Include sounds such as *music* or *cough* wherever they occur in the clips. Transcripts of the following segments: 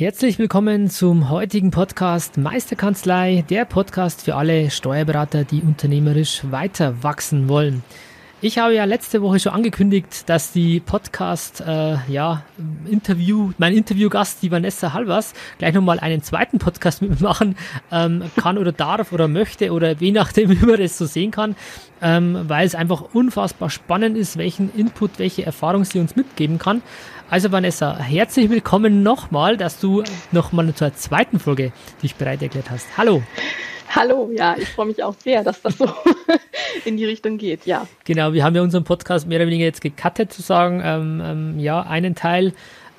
Herzlich willkommen zum heutigen Podcast Meisterkanzlei, der Podcast für alle Steuerberater, die unternehmerisch weiter wachsen wollen. Ich habe ja letzte Woche schon angekündigt, dass die Podcast, äh, ja, Interview, mein Interviewgast, die Vanessa Halvers, gleich nochmal einen zweiten Podcast mit mir machen ähm, kann oder darf oder möchte oder je nachdem, *laughs* wie man das so sehen kann, ähm, weil es einfach unfassbar spannend ist, welchen Input, welche Erfahrung sie uns mitgeben kann. Also Vanessa, herzlich willkommen nochmal, dass du nochmal zur zweiten Folge dich bereit erklärt hast. Hallo. Hallo, ja, ich freue mich auch sehr, dass das so *laughs* in die Richtung geht, ja. Genau, wir haben ja unseren Podcast mehr oder weniger jetzt gecuttet, zu sagen, ähm, ähm, ja, einen Teil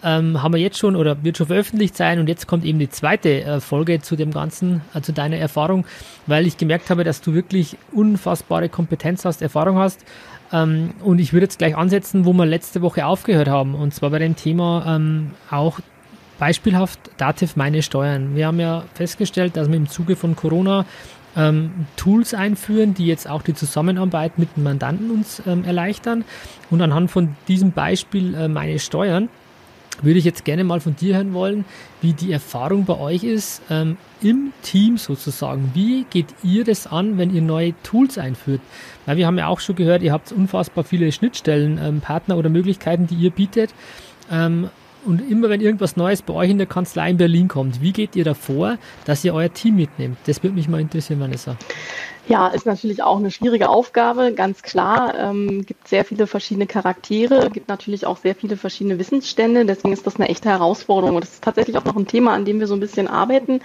ähm, haben wir jetzt schon oder wird schon veröffentlicht sein und jetzt kommt eben die zweite äh, Folge zu dem Ganzen, äh, zu deiner Erfahrung, weil ich gemerkt habe, dass du wirklich unfassbare Kompetenz hast, Erfahrung hast. Ähm, und ich würde jetzt gleich ansetzen, wo wir letzte Woche aufgehört haben, und zwar bei dem Thema ähm, auch beispielhaft Dativ meine Steuern. Wir haben ja festgestellt, dass wir im Zuge von Corona ähm, Tools einführen, die jetzt auch die Zusammenarbeit mit den Mandanten uns ähm, erleichtern. Und anhand von diesem Beispiel äh, meine Steuern würde ich jetzt gerne mal von dir hören wollen, wie die Erfahrung bei euch ist ähm, im Team sozusagen. Wie geht ihr das an, wenn ihr neue Tools einführt? Weil wir haben ja auch schon gehört, ihr habt unfassbar viele Schnittstellen, ähm, Partner oder Möglichkeiten, die ihr bietet. Ähm, und immer wenn irgendwas Neues bei euch in der Kanzlei in Berlin kommt, wie geht ihr davor, dass ihr euer Team mitnehmt? Das würde mich mal interessieren, Vanessa. Ja, ist natürlich auch eine schwierige Aufgabe, ganz klar. Ähm, gibt sehr viele verschiedene Charaktere, gibt natürlich auch sehr viele verschiedene Wissensstände. Deswegen ist das eine echte Herausforderung. Und das ist tatsächlich auch noch ein Thema, an dem wir so ein bisschen arbeiten.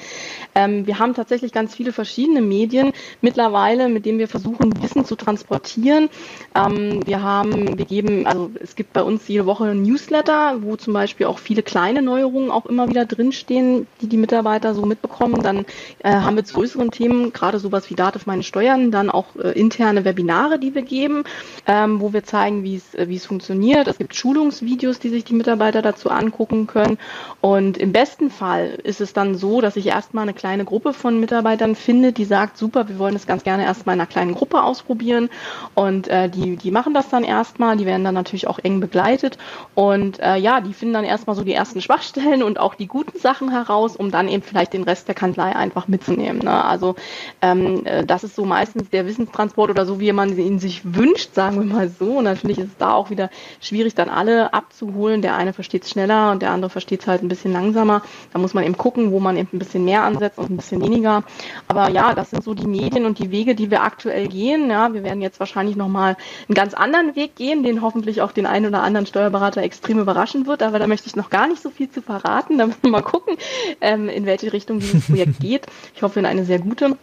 Ähm, wir haben tatsächlich ganz viele verschiedene Medien mittlerweile, mit denen wir versuchen, Wissen zu transportieren. Ähm, wir haben, wir geben, also es gibt bei uns jede Woche ein Newsletter, wo zum Beispiel auch viele kleine Neuerungen auch immer wieder drinstehen, die die Mitarbeiter so mitbekommen. Dann äh, haben wir zu größeren Themen, gerade sowas wie Dativ meine steuern, dann auch äh, interne Webinare, die wir geben, ähm, wo wir zeigen, wie es äh, wie es funktioniert. Es gibt Schulungsvideos, die sich die Mitarbeiter dazu angucken können. Und im besten Fall ist es dann so, dass ich erstmal eine kleine Gruppe von Mitarbeitern finde, die sagt, super, wir wollen das ganz gerne erstmal in einer kleinen Gruppe ausprobieren. Und äh, die, die machen das dann erstmal, die werden dann natürlich auch eng begleitet. Und äh, ja, die finden dann erstmal so die ersten Schwachstellen und auch die guten Sachen heraus, um dann eben vielleicht den Rest der Kanzlei einfach mitzunehmen. Ne? Also ähm, äh, das ist so meistens der Wissenstransport oder so, wie man ihn sich wünscht, sagen wir mal so. Und natürlich ist es da auch wieder schwierig, dann alle abzuholen. Der eine versteht es schneller und der andere versteht es halt ein bisschen langsamer. Da muss man eben gucken, wo man eben ein bisschen mehr ansetzt und ein bisschen weniger. Aber ja, das sind so die Medien und die Wege, die wir aktuell gehen. Ja, wir werden jetzt wahrscheinlich nochmal einen ganz anderen Weg gehen, den hoffentlich auch den einen oder anderen Steuerberater extrem überraschen wird. Aber da möchte ich noch gar nicht so viel zu verraten. Da müssen wir mal gucken, ähm, in welche Richtung dieses Projekt *laughs* geht. Ich hoffe in eine sehr gute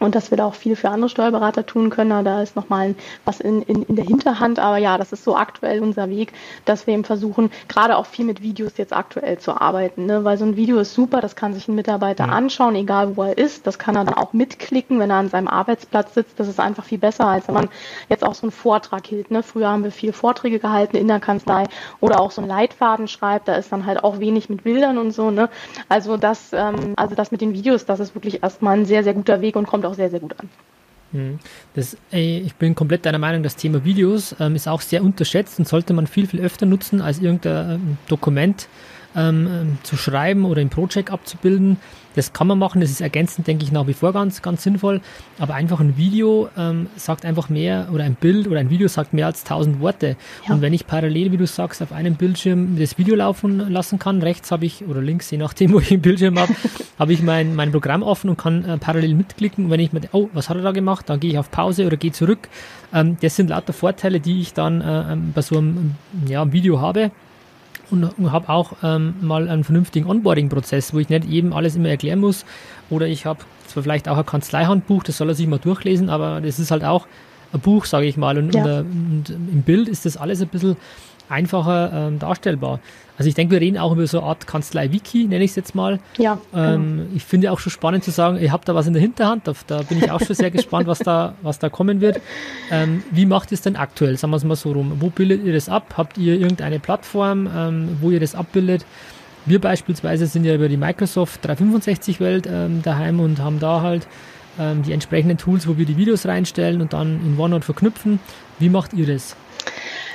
und dass wir da auch viel für andere Steuerberater tun können. Da ist nochmal was in, in, in der Hinterhand. Aber ja, das ist so aktuell unser Weg, dass wir eben versuchen, gerade auch viel mit Videos jetzt aktuell zu arbeiten. Ne? Weil so ein Video ist super, das kann sich ein Mitarbeiter ja. anschauen, egal wo er ist. Das kann er dann auch mitklicken, wenn er an seinem Arbeitsplatz sitzt. Das ist einfach viel besser, als wenn man jetzt auch so einen Vortrag hielt. Ne? Früher haben wir viel Vorträge gehalten in der Kanzlei oder auch so einen Leitfaden schreibt. Da ist dann halt auch wenig mit Bildern und so. Ne? Also das, ähm, also das mit den Videos, das ist wirklich erstmal ein sehr, sehr guter Weg und kommt auch sehr, sehr gut an. Hm. Das, ich bin komplett deiner Meinung, das Thema Videos ähm, ist auch sehr unterschätzt und sollte man viel, viel öfter nutzen als irgendein ähm, Dokument ähm, ähm, zu schreiben oder im Project abzubilden. Das kann man machen, das ist ergänzend, denke ich, nach wie vor ganz, ganz sinnvoll. Aber einfach ein Video ähm, sagt einfach mehr, oder ein Bild oder ein Video sagt mehr als tausend Worte. Ja. Und wenn ich parallel, wie du sagst, auf einem Bildschirm das Video laufen lassen kann, rechts habe ich, oder links, je nachdem, *laughs* wo ich ein Bildschirm habe, *laughs* habe ich mein, mein Programm offen und kann äh, parallel mitklicken. Und wenn ich mir, oh, was hat er da gemacht? Dann gehe ich auf Pause oder gehe zurück. Ähm, das sind lauter Vorteile, die ich dann äh, ähm, bei so einem ja, Video habe und, habe auch ähm, mal einen vernünftigen Onboarding-Prozess, wo ich nicht jedem alles immer erklären muss. Oder ich habe zwar vielleicht auch ein Kanzleihandbuch, das soll er sich mal durchlesen, aber das ist halt auch ein Buch, sage ich mal. Und, ja. und, und, im Bild ist das alles ein bisschen einfacher ähm, darstellbar. Also ich denke, wir reden auch über so eine Art Kanzlei-Wiki, nenne ich es jetzt mal. Ja. Ähm, genau. Ich finde auch schon spannend zu sagen, ihr habt da was in der Hinterhand, da, da bin ich auch schon sehr *laughs* gespannt, was da, was da kommen wird. Ähm, wie macht ihr es denn aktuell? Sagen wir es mal so rum. Wo bildet ihr das ab? Habt ihr irgendeine Plattform, ähm, wo ihr das abbildet? Wir beispielsweise sind ja über die Microsoft 365-Welt ähm, daheim und haben da halt ähm, die entsprechenden Tools, wo wir die Videos reinstellen und dann in OneNote verknüpfen. Wie macht ihr das?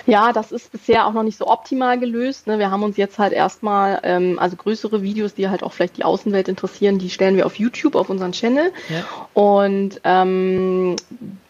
Ja, das ist bisher auch noch nicht so optimal gelöst. Ne? Wir haben uns jetzt halt erstmal, ähm, also größere Videos, die halt auch vielleicht die Außenwelt interessieren, die stellen wir auf YouTube, auf unseren Channel. Ja. Und ähm,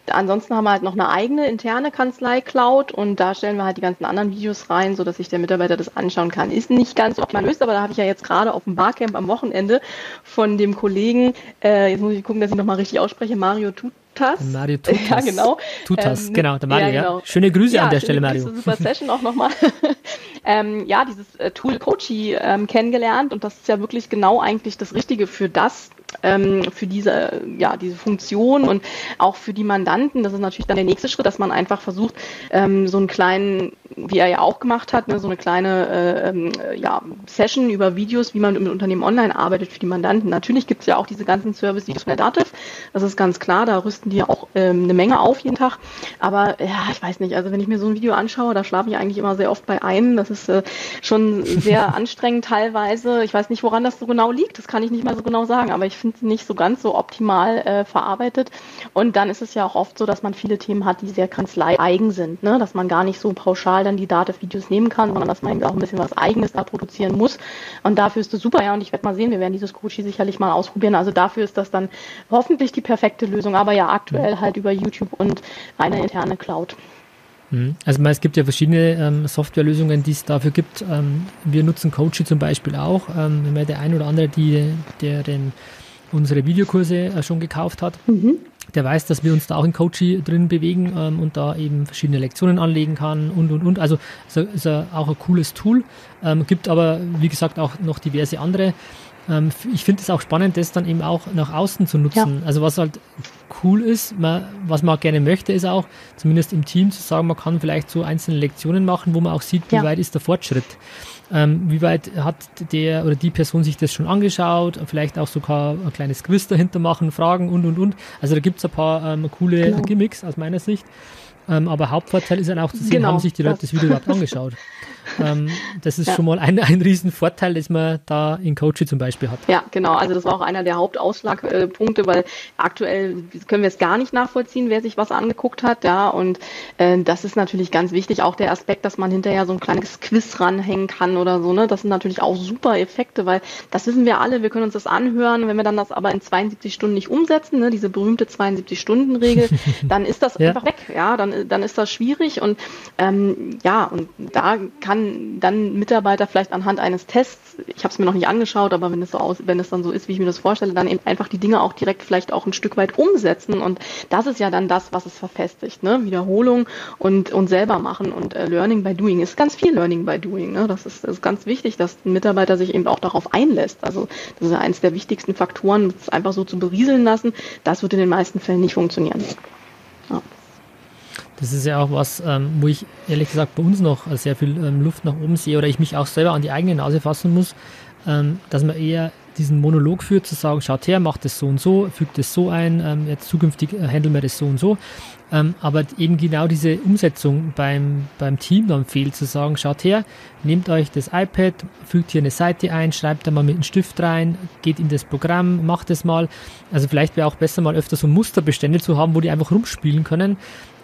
ansonsten haben wir halt noch eine eigene interne Kanzlei Cloud und da stellen wir halt die ganzen anderen Videos rein, so dass sich der Mitarbeiter das anschauen kann. Ist nicht ganz optimal gelöst, aber da habe ich ja jetzt gerade auf dem Barcamp am Wochenende von dem Kollegen, äh, jetzt muss ich gucken, dass ich nochmal richtig ausspreche, Mario Tut Tutas. Mario Tutas. *laughs* Ja, genau. Tutas, ähm, genau, der Mario, ja. Genau. Schöne Grüße ja, an der Stelle, Mario. Super Session auch nochmal. *laughs* ähm, ja, dieses äh, Tool Coachy ähm, kennengelernt und das ist ja wirklich genau eigentlich das Richtige für das, ähm, für diese, ja, diese Funktion und auch für die Mandanten. Das ist natürlich dann der nächste Schritt, dass man einfach versucht, ähm, so einen kleinen, wie er ja auch gemacht hat, ne, so eine kleine äh, ähm, ja, Session über Videos, wie man im Unternehmen online arbeitet für die Mandanten. Natürlich gibt es ja auch diese ganzen Service-Videos von der Dativ. Das ist ganz klar, da rüsten die ja auch ähm, eine Menge auf jeden Tag. Aber ja, ich weiß nicht, also wenn ich mir so ein Video anschaue, da schlafe ich eigentlich immer sehr oft bei einem. Das ist äh, schon sehr *laughs* anstrengend teilweise. Ich weiß nicht, woran das so genau liegt. Das kann ich nicht mal so genau sagen, aber ich finde nicht so ganz so optimal äh, verarbeitet. Und dann ist es ja auch oft so, dass man viele Themen hat, die sehr kanzlei-eigen sind, ne? dass man gar nicht so pauschal dann die Dativ-Videos nehmen kann, sondern dass man eben auch ein bisschen was Eigenes da produzieren muss. Und dafür ist es super, ja, und ich werde mal sehen, wir werden dieses Coachie sicherlich mal ausprobieren. Also dafür ist das dann hoffentlich die perfekte Lösung, aber ja, aktuell halt über YouTube und eine interne Cloud. Mhm. Also es gibt ja verschiedene ähm, Softwarelösungen, die es dafür gibt. Ähm, wir nutzen Coachy zum Beispiel auch. Ähm, wenn man der ein oder andere, die, der den unsere Videokurse äh, schon gekauft hat, mhm. der weiß, dass wir uns da auch in Coachy drin bewegen ähm, und da eben verschiedene Lektionen anlegen kann und und und. Also ist, ist auch ein cooles Tool. Ähm, gibt aber, wie gesagt, auch noch diverse andere. Ähm, ich finde es auch spannend, das dann eben auch nach außen zu nutzen. Ja. Also was halt cool ist, man, was man auch gerne möchte, ist auch, zumindest im Team zu sagen, man kann vielleicht so einzelne Lektionen machen, wo man auch sieht, wie ja. weit ist der Fortschritt. Ähm, wie weit hat der oder die Person sich das schon angeschaut? Vielleicht auch sogar ein kleines Quiz dahinter machen, Fragen und und und. Also da gibt es ein paar ähm, coole genau. Gimmicks aus meiner Sicht. Ähm, aber Hauptvorteil ist dann auch zu sehen, genau, haben sich die Leute das Video überhaupt angeschaut. *laughs* ähm, das ist ja. schon mal ein, ein Riesenvorteil, das man da in Coachy zum Beispiel hat. Ja, genau. Also das war auch einer der Hauptausschlagpunkte, weil aktuell können wir es gar nicht nachvollziehen, wer sich was angeguckt hat. Ja, und äh, das ist natürlich ganz wichtig. Auch der Aspekt, dass man hinterher so ein kleines Quiz ranhängen kann oder so. Ne, das sind natürlich auch super Effekte, weil das wissen wir alle. Wir können uns das anhören. Wenn wir dann das aber in 72 Stunden nicht umsetzen, ne, diese berühmte 72-Stunden-Regel, *laughs* dann ist das ja. einfach weg. Ja, dann dann ist das schwierig und ähm, ja und da kann kann dann Mitarbeiter vielleicht anhand eines Tests, ich habe es mir noch nicht angeschaut, aber wenn es so aus, wenn es dann so ist, wie ich mir das vorstelle, dann eben einfach die Dinge auch direkt vielleicht auch ein Stück weit umsetzen und das ist ja dann das, was es verfestigt, ne? Wiederholung und und selber machen und äh, Learning by Doing ist ganz viel Learning by Doing, ne? Das ist, das ist ganz wichtig, dass ein Mitarbeiter sich eben auch darauf einlässt. Also das ist ja eines der wichtigsten Faktoren, es einfach so zu berieseln lassen. Das wird in den meisten Fällen nicht funktionieren. Ja. Das ist ja auch was, ähm, wo ich ehrlich gesagt bei uns noch sehr viel ähm, Luft nach oben sehe oder ich mich auch selber an die eigene Nase fassen muss, ähm, dass man eher diesen Monolog führt, zu sagen, schaut her, macht das so und so, fügt das so ein, ähm, jetzt zukünftig äh, handeln wir das so und so. Ähm, aber eben genau diese Umsetzung beim, beim Team dann fehlt, zu sagen, schaut her, nehmt euch das iPad, fügt hier eine Seite ein, schreibt da mal mit einem Stift rein, geht in das Programm, macht es mal. Also vielleicht wäre auch besser mal öfter so Musterbestände zu haben, wo die einfach rumspielen können,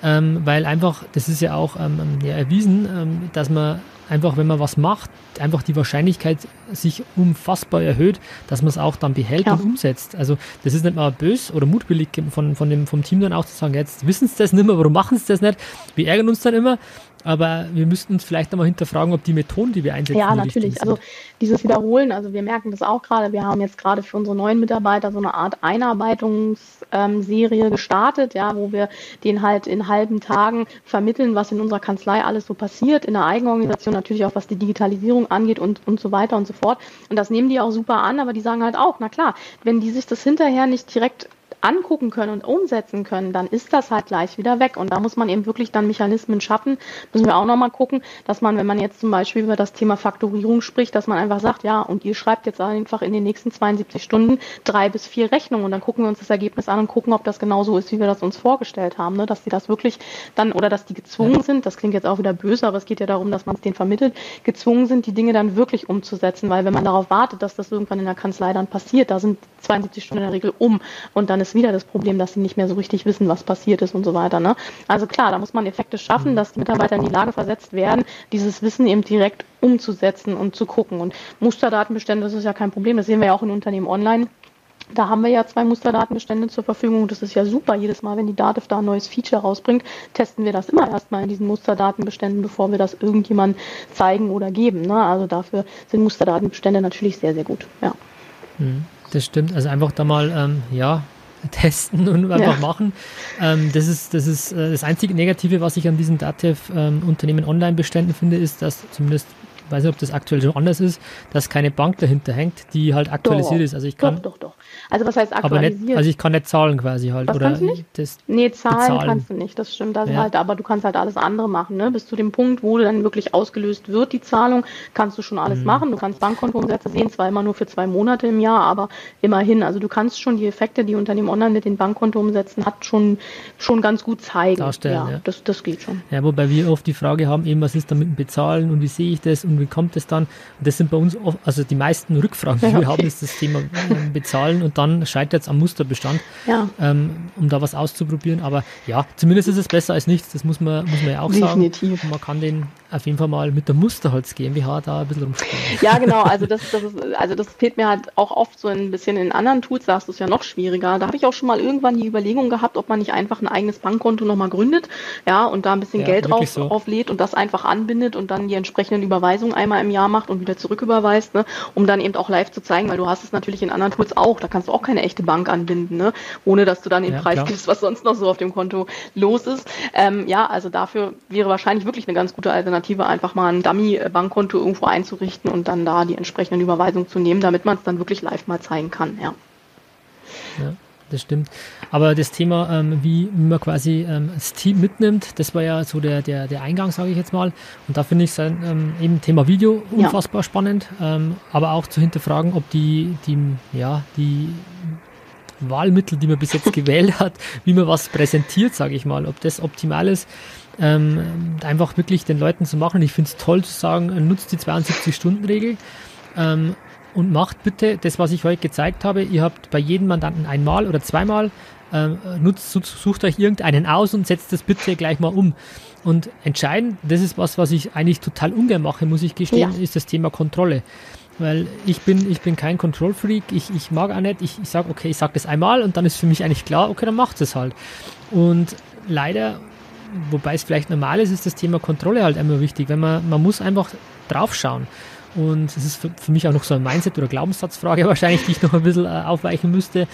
ähm, weil einfach, das ist ja auch ähm, ja, erwiesen, ähm, dass man einfach, wenn man was macht, einfach die Wahrscheinlichkeit sich unfassbar erhöht, dass man es auch dann behält ja. und umsetzt. Also das ist nicht mal bös oder mutwillig von, von dem, vom Team dann auch zu sagen, jetzt wissen sie das nicht mehr, warum machen sie das nicht? Wir ärgern uns dann immer, aber wir müssten uns vielleicht einmal hinterfragen, ob die Methoden, die wir einsetzen, Ja, natürlich. Also dieses Wiederholen, also wir merken das auch gerade. Wir haben jetzt gerade für unsere neuen Mitarbeiter so eine Art Einarbeitungsserie ähm, gestartet, ja, wo wir den halt in halben Tagen vermitteln, was in unserer Kanzlei alles so passiert, in der Eigenorganisation natürlich auch, was die Digitalisierung angeht und, und so weiter und so fort. Und das nehmen die auch super an, aber die sagen halt auch, na klar, wenn die sich das hinterher nicht direkt angucken können und umsetzen können, dann ist das halt gleich wieder weg. Und da muss man eben wirklich dann Mechanismen schaffen. Müssen wir auch nochmal gucken, dass man, wenn man jetzt zum Beispiel über das Thema Faktorierung spricht, dass man einfach sagt, ja, und ihr schreibt jetzt einfach in den nächsten 72 Stunden drei bis vier Rechnungen und dann gucken wir uns das Ergebnis an und gucken, ob das genauso ist, wie wir das uns vorgestellt haben. Ne? Dass die das wirklich dann, oder dass die gezwungen sind, das klingt jetzt auch wieder böse, aber es geht ja darum, dass man es denen vermittelt, gezwungen sind, die Dinge dann wirklich umzusetzen, weil wenn man darauf wartet, dass das irgendwann in der Kanzlei dann passiert, da sind 72 Stunden in der Regel um und dann ist wieder das Problem, dass sie nicht mehr so richtig wissen, was passiert ist und so weiter. Ne? Also klar, da muss man Effekte schaffen, dass die Mitarbeiter in die Lage versetzt werden, dieses Wissen eben direkt umzusetzen und zu gucken. Und Musterdatenbestände, das ist ja kein Problem, das sehen wir ja auch in Unternehmen online. Da haben wir ja zwei Musterdatenbestände zur Verfügung. Das ist ja super. Jedes Mal, wenn die Dativ da ein neues Feature rausbringt, testen wir das immer erstmal in diesen Musterdatenbeständen, bevor wir das irgendjemandem zeigen oder geben. Ne? Also dafür sind Musterdatenbestände natürlich sehr, sehr gut. Ja. Hm, das stimmt. Also einfach da mal, ähm, ja, *laughs* testen und einfach ja. machen. Ähm, das ist, das ist äh, das einzige Negative, was ich an diesen Datev-Unternehmen ähm, Online-Beständen finde, ist, dass zumindest weiß nicht, ob das aktuell schon anders ist, dass keine Bank dahinter hängt, die halt aktualisiert doch, ist. Also ich kann, doch, doch, doch. Also was heißt aktualisiert? Nicht, also ich kann nicht zahlen quasi halt. Was oder kannst du nicht? Das nee, zahlen bezahlen. kannst du nicht, das stimmt. Das ja. halt, aber du kannst halt alles andere machen. Ne? Bis zu dem Punkt, wo dann wirklich ausgelöst wird, die Zahlung, kannst du schon alles mhm. machen. Du kannst Bankkontoumsätze sehen, zwar immer nur für zwei Monate im Jahr, aber immerhin. Also du kannst schon die Effekte, die Unternehmen online mit den Bankkontoumsätzen hat, schon, schon ganz gut zeigen. Darstellen, ja, ja. Das, das geht schon. Ja, wobei wir oft die Frage haben, eben, was ist da mit dem Bezahlen und wie sehe ich das und wie kommt es dann? Und das sind bei uns, oft, also die meisten Rückfragen, die ja, okay. wir haben, ist das Thema ähm, Bezahlen und dann scheitert es am Musterbestand, ja. ähm, um da was auszuprobieren. Aber ja, zumindest ist es besser als nichts, das muss man, muss man ja auch Definitiv. sagen. Man kann den auf jeden Fall mal mit der Musterholz GmbH da ein bisschen rumspielen. Ja, genau, also das, das ist, also das fehlt mir halt auch oft so ein bisschen in anderen Tools, da du es ja noch schwieriger. Da habe ich auch schon mal irgendwann die Überlegung gehabt, ob man nicht einfach ein eigenes Bankkonto nochmal gründet, ja, und da ein bisschen ja, Geld drauf, so. auflädt und das einfach anbindet und dann die entsprechenden Überweisungen einmal im Jahr macht und wieder zurücküberweist, ne, um dann eben auch live zu zeigen, weil du hast es natürlich in anderen Tools auch, da kannst du auch keine echte Bank anbinden, ne, ohne dass du dann den ja, Preis klar. gibst, was sonst noch so auf dem Konto los ist. Ähm, ja, also dafür wäre wahrscheinlich wirklich eine ganz gute Alternative, einfach mal ein Dummy-Bankkonto irgendwo einzurichten und dann da die entsprechenden Überweisungen zu nehmen, damit man es dann wirklich live mal zeigen kann, ja. Ja das stimmt. Aber das Thema, ähm, wie man quasi ähm, das Team mitnimmt, das war ja so der, der, der Eingang, sage ich jetzt mal. Und da finde ich ähm, eben Thema Video unfassbar ja. spannend, ähm, aber auch zu hinterfragen, ob die, die, ja, die Wahlmittel, die man bis jetzt *laughs* gewählt hat, wie man was präsentiert, sage ich mal, ob das optimal ist. Ähm, einfach wirklich den Leuten zu machen. Ich finde es toll zu sagen, nutzt die 72-Stunden-Regel. Ähm, und macht bitte das, was ich euch gezeigt habe. Ihr habt bei jedem Mandanten einmal oder zweimal, ähm, nutzt, sucht euch irgendeinen aus und setzt das bitte gleich mal um. Und entscheidend, das ist was, was ich eigentlich total ungern mache, muss ich gestehen, ja. ist das Thema Kontrolle. Weil ich bin, ich bin kein Control-Freak, ich, ich mag auch nicht, ich, ich sage, okay, ich sage das einmal und dann ist für mich eigentlich klar, okay, dann macht es halt. Und leider, wobei es vielleicht normal ist, ist das Thema Kontrolle halt immer wichtig, wenn man, man muss einfach draufschauen. Und es ist für, für, mich auch noch so ein Mindset- oder Glaubenssatzfrage *laughs* wahrscheinlich, die ich noch ein bisschen äh, aufweichen müsste.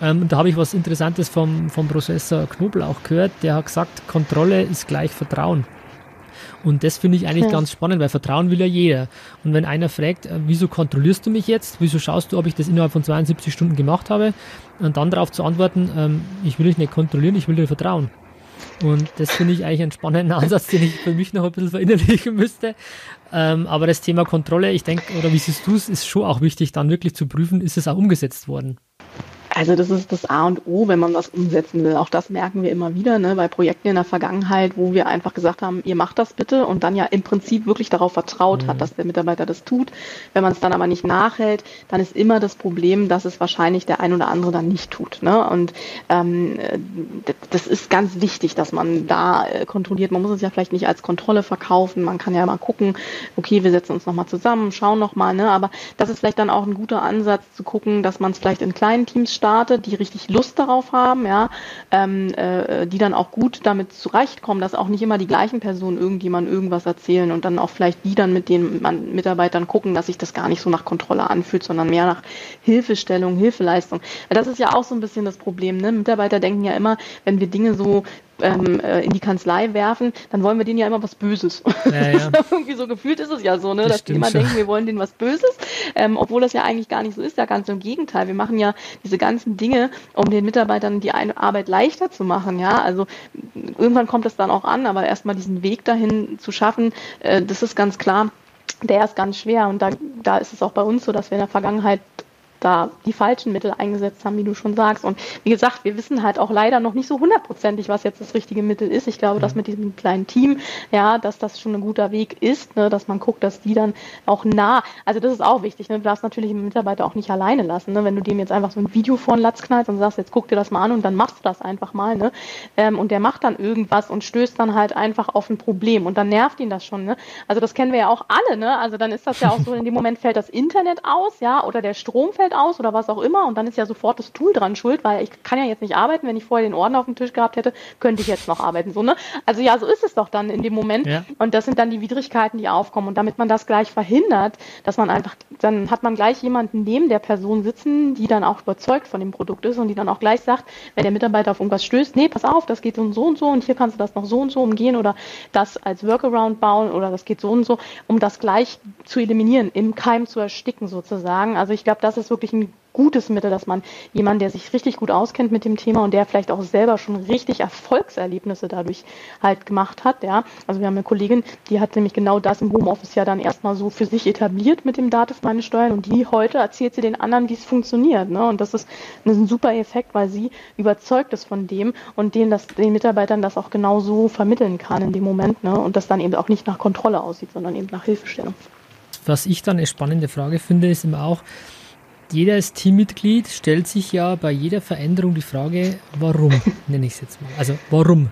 Ähm, und da habe ich was Interessantes vom, vom Professor Knobel auch gehört. Der hat gesagt, Kontrolle ist gleich Vertrauen. Und das finde ich eigentlich ja. ganz spannend, weil Vertrauen will ja jeder. Und wenn einer fragt, äh, wieso kontrollierst du mich jetzt? Wieso schaust du, ob ich das innerhalb von 72 Stunden gemacht habe? Und dann darauf zu antworten, ähm, ich will dich nicht kontrollieren, ich will dir vertrauen. Und das finde ich eigentlich einen spannenden *laughs* Ansatz, den ich für mich noch ein bisschen verinnerlichen müsste. Ähm, aber das Thema Kontrolle, ich denke, oder wie siehst du es, ist schon auch wichtig, dann wirklich zu prüfen, ist es auch umgesetzt worden. Also das ist das A und O, wenn man was umsetzen will. Auch das merken wir immer wieder ne, bei Projekten in der Vergangenheit, wo wir einfach gesagt haben, ihr macht das bitte und dann ja im Prinzip wirklich darauf vertraut mhm. hat, dass der Mitarbeiter das tut. Wenn man es dann aber nicht nachhält, dann ist immer das Problem, dass es wahrscheinlich der ein oder andere dann nicht tut. Ne? Und ähm, das ist ganz wichtig, dass man da äh, kontrolliert. Man muss es ja vielleicht nicht als Kontrolle verkaufen. Man kann ja mal gucken, okay, wir setzen uns nochmal zusammen, schauen nochmal. Ne? Aber das ist vielleicht dann auch ein guter Ansatz zu gucken, dass man es vielleicht in kleinen Teams startet, die richtig Lust darauf haben, ja, ähm, äh, die dann auch gut damit zurechtkommen, dass auch nicht immer die gleichen Personen irgendjemand irgendwas erzählen und dann auch vielleicht die dann mit den Mitarbeitern gucken, dass sich das gar nicht so nach Kontrolle anfühlt, sondern mehr nach Hilfestellung, Hilfeleistung. Das ist ja auch so ein bisschen das Problem. Ne? Mitarbeiter denken ja immer, wenn wir Dinge so ähm, äh, in die Kanzlei werfen, dann wollen wir denen ja immer was Böses. Ja, *laughs* ja. Irgendwie so gefühlt ist es ja so, ne, das dass die immer schon. denken, wir wollen denen was Böses, ähm, obwohl das ja eigentlich gar nicht so ist, ja ganz im Gegenteil. Wir machen ja diese ganzen Dinge, um den Mitarbeitern die Arbeit leichter zu machen, ja. Also irgendwann kommt es dann auch an, aber erstmal diesen Weg dahin zu schaffen, äh, das ist ganz klar, der ist ganz schwer. Und da, da ist es auch bei uns so, dass wir in der Vergangenheit da die falschen Mittel eingesetzt haben, wie du schon sagst. Und wie gesagt, wir wissen halt auch leider noch nicht so hundertprozentig, was jetzt das richtige Mittel ist. Ich glaube, mhm. dass mit diesem kleinen Team, ja, dass das schon ein guter Weg ist, ne, dass man guckt, dass die dann auch nah, also das ist auch wichtig, ne, du darfst natürlich den Mitarbeiter auch nicht alleine lassen, ne, wenn du dem jetzt einfach so ein Video vor den Latz knallst und sagst, jetzt guck dir das mal an und dann machst du das einfach mal, ne, ähm, und der macht dann irgendwas und stößt dann halt einfach auf ein Problem und dann nervt ihn das schon, ne, also das kennen wir ja auch alle, ne, also dann ist das ja auch so, in dem Moment fällt das Internet aus, ja, oder der Strom fällt aus oder was auch immer und dann ist ja sofort das Tool dran schuld, weil ich kann ja jetzt nicht arbeiten, wenn ich vorher den Ordner auf dem Tisch gehabt hätte, könnte ich jetzt noch arbeiten, so, ne? Also ja, so ist es doch dann in dem Moment ja. und das sind dann die Widrigkeiten, die aufkommen und damit man das gleich verhindert, dass man einfach, dann hat man gleich jemanden neben der Person sitzen, die dann auch überzeugt von dem Produkt ist und die dann auch gleich sagt, wenn der Mitarbeiter auf irgendwas stößt, nee, pass auf, das geht so und so und so und hier kannst du das noch so und so umgehen oder das als Workaround bauen oder das geht so und so, um das gleich zu eliminieren, im Keim zu ersticken sozusagen. Also ich glaube, das ist wirklich ein gutes Mittel, dass man jemanden, der sich richtig gut auskennt mit dem Thema und der vielleicht auch selber schon richtig Erfolgserlebnisse dadurch halt gemacht hat, ja. Also wir haben eine Kollegin, die hat nämlich genau das im Homeoffice ja dann erstmal so für sich etabliert mit dem Dativ meine Steuern und die heute erzählt sie den anderen, wie es funktioniert, ne. Und das ist, das ist ein super Effekt, weil sie überzeugt ist von dem und denen das, den Mitarbeitern das auch genau so vermitteln kann in dem Moment, ne. Und das dann eben auch nicht nach Kontrolle aussieht, sondern eben nach Hilfestellung was ich dann eine spannende Frage finde, ist immer auch, jedes Teammitglied stellt sich ja bei jeder Veränderung die Frage, warum, *laughs* nenne ich es jetzt mal. Also warum?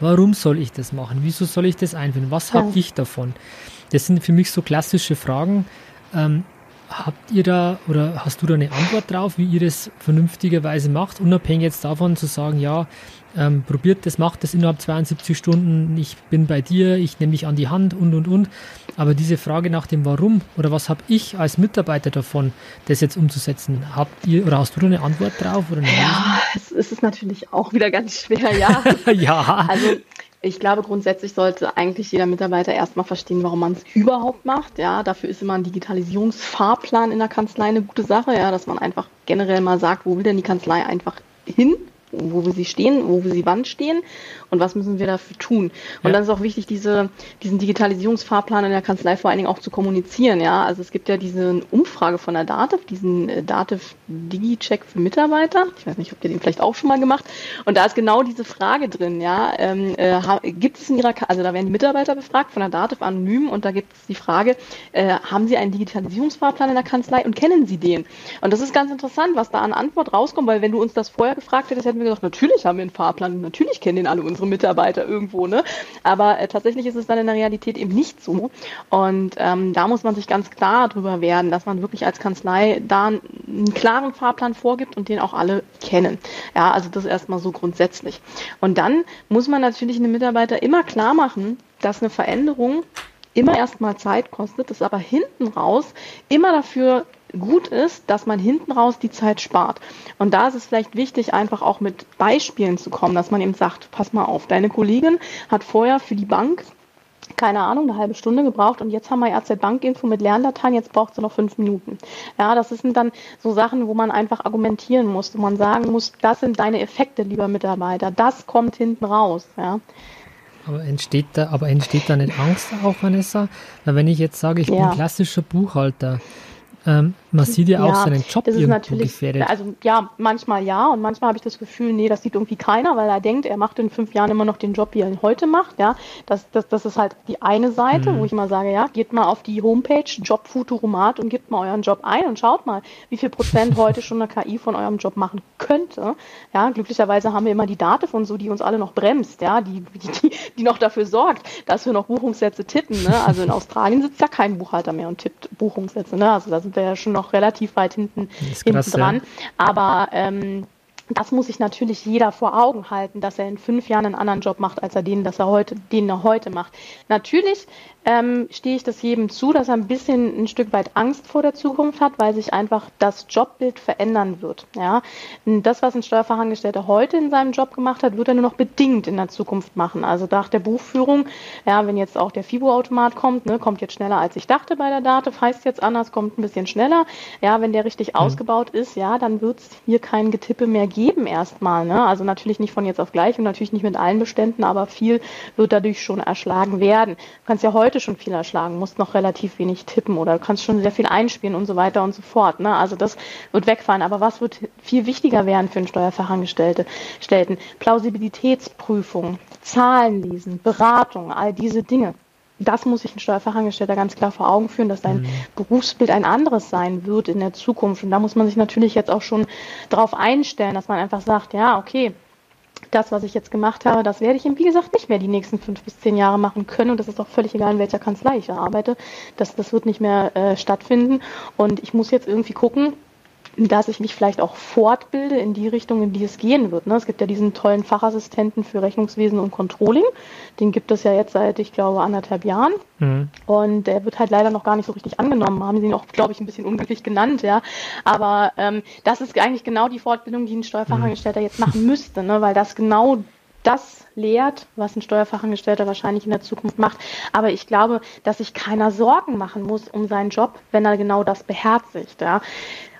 Warum soll ich das machen? Wieso soll ich das einführen? Was habe ich davon? Das sind für mich so klassische Fragen. Ähm, habt ihr da oder hast du da eine Antwort drauf, wie ihr das vernünftigerweise macht, unabhängig jetzt davon zu sagen, ja, ähm, probiert das, macht das innerhalb 72 Stunden, ich bin bei dir, ich nehme dich an die Hand und und und. Aber diese Frage nach dem Warum oder was habe ich als Mitarbeiter davon, das jetzt umzusetzen, habt ihr oder hast du eine Antwort drauf? Oder ja, es ist natürlich auch wieder ganz schwer, ja. *laughs* ja. Also ich glaube, grundsätzlich sollte eigentlich jeder Mitarbeiter erstmal verstehen, warum man es überhaupt macht. Ja, dafür ist immer ein Digitalisierungsfahrplan in der Kanzlei eine gute Sache, ja, dass man einfach generell mal sagt, wo will denn die Kanzlei einfach hin? Wo wir sie stehen, wo wir sie wann stehen und was müssen wir dafür tun. Und ja. dann ist auch wichtig, diese, diesen Digitalisierungsfahrplan in der Kanzlei vor allen Dingen auch zu kommunizieren. Ja, also es gibt ja diese Umfrage von der DATEV, diesen äh, DATEV Digi-Check für Mitarbeiter. Ich weiß nicht, ob ihr den vielleicht auch schon mal gemacht. Und da ist genau diese Frage drin. Ja, ähm, äh, gibt es in ihrer, also da werden die Mitarbeiter befragt von der DATEV anonym und da gibt es die Frage, äh, haben Sie einen Digitalisierungsfahrplan in der Kanzlei und kennen Sie den? Und das ist ganz interessant, was da an Antwort rauskommt, weil wenn du uns das vorher gefragt hättest, hätten wir gesagt, natürlich haben wir einen Fahrplan, natürlich kennen den alle unsere Mitarbeiter irgendwo, ne? Aber äh, tatsächlich ist es dann in der Realität eben nicht so. Und ähm, da muss man sich ganz klar drüber werden, dass man wirklich als Kanzlei da einen klaren Fahrplan vorgibt und den auch alle kennen. Ja, also das erstmal so grundsätzlich. Und dann muss man natürlich einem Mitarbeiter immer klar machen, dass eine Veränderung immer erstmal Zeit kostet, das aber hinten raus immer dafür gut ist, dass man hinten raus die Zeit spart. Und da ist es vielleicht wichtig, einfach auch mit Beispielen zu kommen, dass man eben sagt, pass mal auf, deine Kollegin hat vorher für die Bank keine Ahnung, eine halbe Stunde gebraucht und jetzt haben wir RZ Bankinfo mit Lerndateien, jetzt braucht sie noch fünf Minuten. Ja, das sind dann so Sachen, wo man einfach argumentieren muss, wo man sagen muss, das sind deine Effekte, lieber Mitarbeiter, das kommt hinten raus. Ja. Aber entsteht da, aber entsteht da nicht Angst auch, Vanessa? Weil wenn ich jetzt sage, ich ja. bin klassischer Buchhalter, ähm, man sieht ja, ja auch seinen Job das ist natürlich, gefährdet. Also ja, manchmal ja und manchmal habe ich das Gefühl, nee, das sieht irgendwie keiner, weil er denkt, er macht in fünf Jahren immer noch den Job, wie er ihn heute macht. Ja, das, das, das ist halt die eine Seite, mhm. wo ich immer sage, ja, geht mal auf die Homepage Job Futuromat und gebt mal euren Job ein und schaut mal, wie viel Prozent heute schon eine KI von eurem Job machen könnte. Ja, glücklicherweise haben wir immer die Daten von so, die uns alle noch bremst, ja, die, die, die noch dafür sorgt, dass wir noch Buchungssätze tippen. Ne? Also in Australien sitzt ja kein Buchhalter mehr und tippt Buchungssätze. Ne? Also da sind wir ja schon noch relativ weit hinten, hinten dran. Aber ähm, das muss sich natürlich jeder vor Augen halten, dass er in fünf Jahren einen anderen Job macht, als er den, dass er heute, den er heute macht. Natürlich ähm, stehe ich das jedem zu, dass er ein bisschen ein Stück weit Angst vor der Zukunft hat, weil sich einfach das Jobbild verändern wird. Ja, das, was ein Steuerfachangestellter heute in seinem Job gemacht hat, wird er nur noch bedingt in der Zukunft machen. Also nach der Buchführung, ja, wenn jetzt auch der FIBO-Automat kommt, ne, kommt jetzt schneller als ich dachte bei der Dativ, heißt jetzt anders, kommt ein bisschen schneller. Ja, wenn der richtig mhm. ausgebaut ist, ja, dann wird es hier kein Getippe mehr geben erstmal. Ne? Also natürlich nicht von jetzt auf gleich und natürlich nicht mit allen Beständen, aber viel wird dadurch schon erschlagen werden. Du kannst ja heute heute schon viel erschlagen, musst noch relativ wenig tippen oder du kannst schon sehr viel einspielen und so weiter und so fort. Ne? Also das wird wegfallen. Aber was wird viel wichtiger werden für einen Steuerfachangestellten? Plausibilitätsprüfung, Zahlen lesen, Beratung, all diese Dinge das muss sich ein Steuerfachangestellter ganz klar vor Augen führen, dass dein mhm. Berufsbild ein anderes sein wird in der Zukunft. Und da muss man sich natürlich jetzt auch schon darauf einstellen, dass man einfach sagt, ja, okay, das, was ich jetzt gemacht habe, das werde ich eben, wie gesagt, nicht mehr die nächsten fünf bis zehn Jahre machen können. Und das ist auch völlig egal, in welcher Kanzlei ich arbeite. Das, das wird nicht mehr äh, stattfinden. Und ich muss jetzt irgendwie gucken, dass ich mich vielleicht auch fortbilde in die Richtung, in die es gehen wird. Ne? Es gibt ja diesen tollen Fachassistenten für Rechnungswesen und Controlling. Den gibt es ja jetzt seit, ich glaube, anderthalb Jahren. Mhm. Und der wird halt leider noch gar nicht so richtig angenommen. Haben sie ihn auch, glaube ich, ein bisschen unglücklich genannt, ja. Aber ähm, das ist eigentlich genau die Fortbildung, die ein Steuerfachangestellter mhm. jetzt machen müsste, ne? weil das genau das lehrt, was ein Steuerfachangestellter wahrscheinlich in der Zukunft macht. Aber ich glaube, dass sich keiner Sorgen machen muss um seinen Job, wenn er genau das beherzigt. Ja.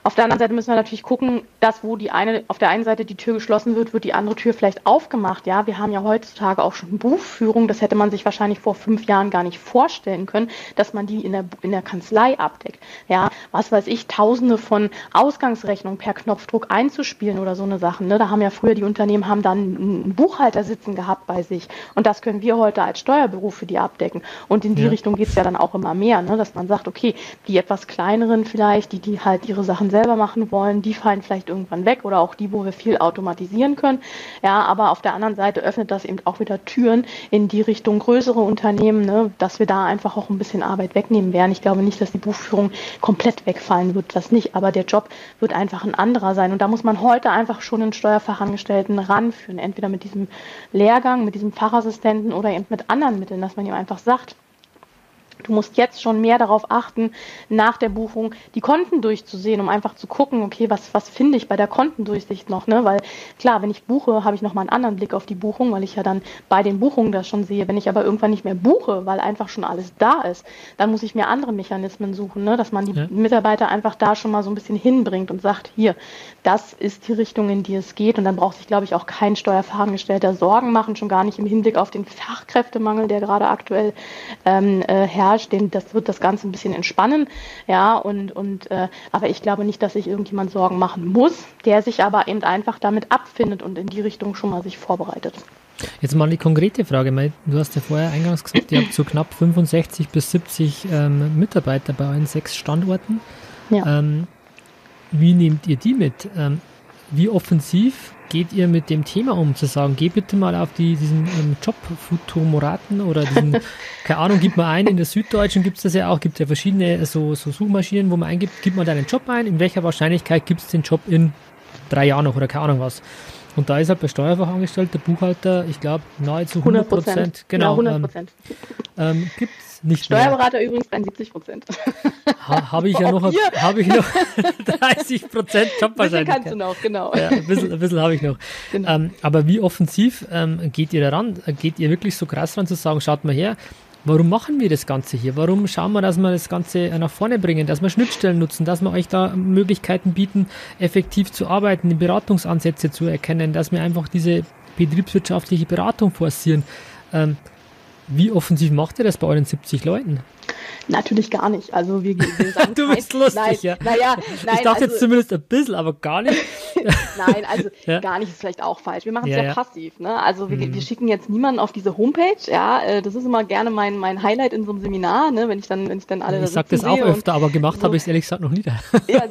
Auf der anderen Seite müssen wir natürlich gucken, dass wo die eine, auf der einen Seite die Tür geschlossen wird, wird die andere Tür vielleicht aufgemacht. Ja, wir haben ja heutzutage auch schon Buchführung. Das hätte man sich wahrscheinlich vor fünf Jahren gar nicht vorstellen können, dass man die in der, in der Kanzlei abdeckt. Ja, was weiß ich, tausende von Ausgangsrechnungen per Knopfdruck einzuspielen oder so eine Sachen. Ne? Da haben ja früher die Unternehmen haben dann einen Buchhalter sitzen gehabt bei sich. Und das können wir heute als Steuerbüro für die abdecken. Und in die ja. Richtung geht es ja dann auch immer mehr, ne? dass man sagt, okay, die etwas kleineren vielleicht, die, die halt ihre Sachen selber machen wollen, die fallen vielleicht irgendwann weg oder auch die, wo wir viel automatisieren können. Ja, aber auf der anderen Seite öffnet das eben auch wieder Türen in die Richtung größere Unternehmen, ne, dass wir da einfach auch ein bisschen Arbeit wegnehmen werden. Ich glaube nicht, dass die Buchführung komplett wegfallen wird, das nicht, aber der Job wird einfach ein anderer sein. Und da muss man heute einfach schon einen Steuerfachangestellten ranführen, entweder mit diesem Lehrgang, mit diesem Fachassistenten oder eben mit anderen Mitteln, dass man ihm einfach sagt, Du musst jetzt schon mehr darauf achten, nach der Buchung die Konten durchzusehen, um einfach zu gucken, okay, was, was finde ich bei der Kontendurchsicht noch, ne? Weil klar, wenn ich buche, habe ich nochmal einen anderen Blick auf die Buchung, weil ich ja dann bei den Buchungen das schon sehe. Wenn ich aber irgendwann nicht mehr buche, weil einfach schon alles da ist, dann muss ich mir andere Mechanismen suchen, ne? Dass man die ja. Mitarbeiter einfach da schon mal so ein bisschen hinbringt und sagt, hier, das ist die Richtung, in die es geht. Und dann braucht sich, glaube ich, auch kein Steuerfachangestellter Sorgen machen, schon gar nicht im Hinblick auf den Fachkräftemangel, der gerade aktuell ähm, äh, herrscht herrscht, den, das wird das Ganze ein bisschen entspannen. Ja, und, und äh, aber ich glaube nicht, dass sich irgendjemand Sorgen machen muss, der sich aber eben einfach damit abfindet und in die Richtung schon mal sich vorbereitet. Jetzt mal eine konkrete Frage. Du hast ja vorher eingangs gesagt, ihr habt so knapp 65 bis 70 ähm, Mitarbeiter bei euren sechs Standorten. Ja. Ähm, wie nehmt ihr die mit? Ähm, wie offensiv geht ihr mit dem Thema um, zu sagen, geh bitte mal auf die, diesen ähm, Job Futomoraten oder diesen, *laughs* keine Ahnung, gib mal ein, in der Süddeutschen gibt es das ja auch, gibt es ja verschiedene so, so Suchmaschinen, wo man eingibt, gib mal deinen Job ein, in welcher Wahrscheinlichkeit gibt es den Job in drei Jahren noch oder keine Ahnung was. Und da ist halt bei Steuerfachangestellter, Buchhalter, ich glaube, nahezu 100 Prozent. Genau. Ja, 100 Prozent. Ähm, ähm, gibt nicht Steuerberater mehr. übrigens 73 Prozent. Ha, habe ich ja noch, habe ich noch *laughs* 30 Prozent Jobwahrscheinlichkeit. kannst du noch, genau. Ja, ein bisschen, bisschen habe ich noch. Genau. Ähm, aber wie offensiv ähm, geht ihr daran? Geht ihr wirklich so krass ran zu sagen, schaut mal her, warum machen wir das Ganze hier? Warum schauen wir, dass wir das Ganze nach vorne bringen, dass wir Schnittstellen nutzen, dass wir euch da Möglichkeiten bieten, effektiv zu arbeiten, die Beratungsansätze zu erkennen, dass wir einfach diese betriebswirtschaftliche Beratung forcieren? Ähm, wie offensiv macht ihr das bei euren 70 Leuten? Natürlich gar nicht. Also wir, wir *laughs* sagen Du bist lustig, nein, ja. Naja, nein, ich dachte also, jetzt zumindest ein bisschen, aber gar nicht. *laughs* nein, also *laughs* ja. gar nicht ist vielleicht auch falsch. Wir machen es ja, ja, passiv. Ne? Also wir, mhm. wir, schicken jetzt niemanden auf diese Homepage. Ja, äh, das ist immer gerne mein, mein Highlight in so einem Seminar, ne? wenn ich dann, wenn ich dann alle. Ich sag das auch öfter, aber gemacht so. habe ich es ehrlich gesagt noch nie. ja,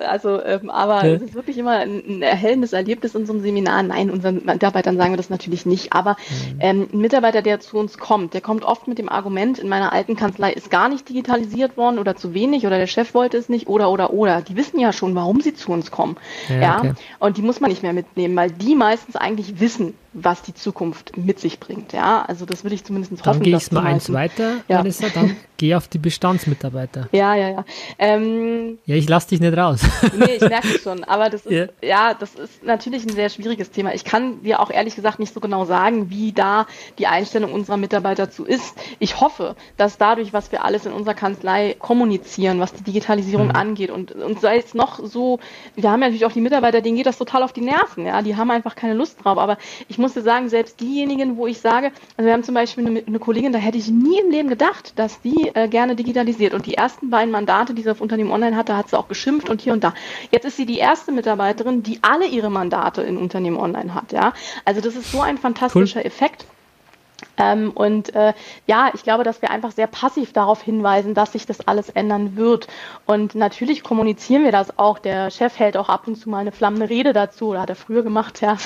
also, ähm, aber es ist wirklich immer ein, ein, erhellendes Erlebnis in so einem Seminar. Nein, unseren Mitarbeitern sagen wir das natürlich nicht. Aber mhm. ähm, ein Mitarbeiter, der zu uns kommt, der kommt oft mit dem Argument, in meiner alten Kanzlei ist gar nicht digitalisiert worden oder zu wenig oder der Chef wollte es nicht oder oder oder. Die wissen ja schon, warum sie zu uns kommen. Ja, ja? Okay. und die muss man nicht mehr mitnehmen, weil die meistens eigentlich wissen, was die Zukunft mit sich bringt. Ja, also das würde ich zumindest dann hoffen. Dann gehe ich mal eins weiter, ja. Vanessa, dann *laughs* geh auf die Bestandsmitarbeiter. Ja, ja, ja. Ähm, ja, ich lasse dich nicht raus. nee, ich merke es schon, aber das ist, yeah. ja, das ist natürlich ein sehr schwieriges Thema. Ich kann dir auch ehrlich gesagt nicht so genau sagen, wie da die Einstellung unserer Mitarbeiter zu ist. Ich hoffe, dass dadurch, was wir alles in unserer Kanzlei kommunizieren, was die Digitalisierung mhm. angeht und, und sei es noch so, wir haben ja natürlich auch die Mitarbeiter, denen geht das total auf die Nerven, ja, die haben einfach keine Lust drauf, aber ich muss dir sagen, selbst diejenigen, wo ich sage, also wir haben zum Beispiel eine, eine Kollegin, da hätte ich nie im Leben gedacht, dass die äh, gerne digitalisiert und die ersten beiden Mandate, die sie auf Unternehmen Online hatte, hat sie auch geschimpft und hier und da. Jetzt ist sie die erste Mitarbeiterin, die alle ihre Mandate in Unternehmen Online hat, ja. Also das ist so ein fantastischer cool. Effekt. Ähm, und äh, ja, ich glaube, dass wir einfach sehr passiv darauf hinweisen, dass sich das alles ändern wird. Und natürlich kommunizieren wir das auch. Der Chef hält auch ab und zu mal eine flammende Rede dazu, oder hat er früher gemacht, *laughs* ja.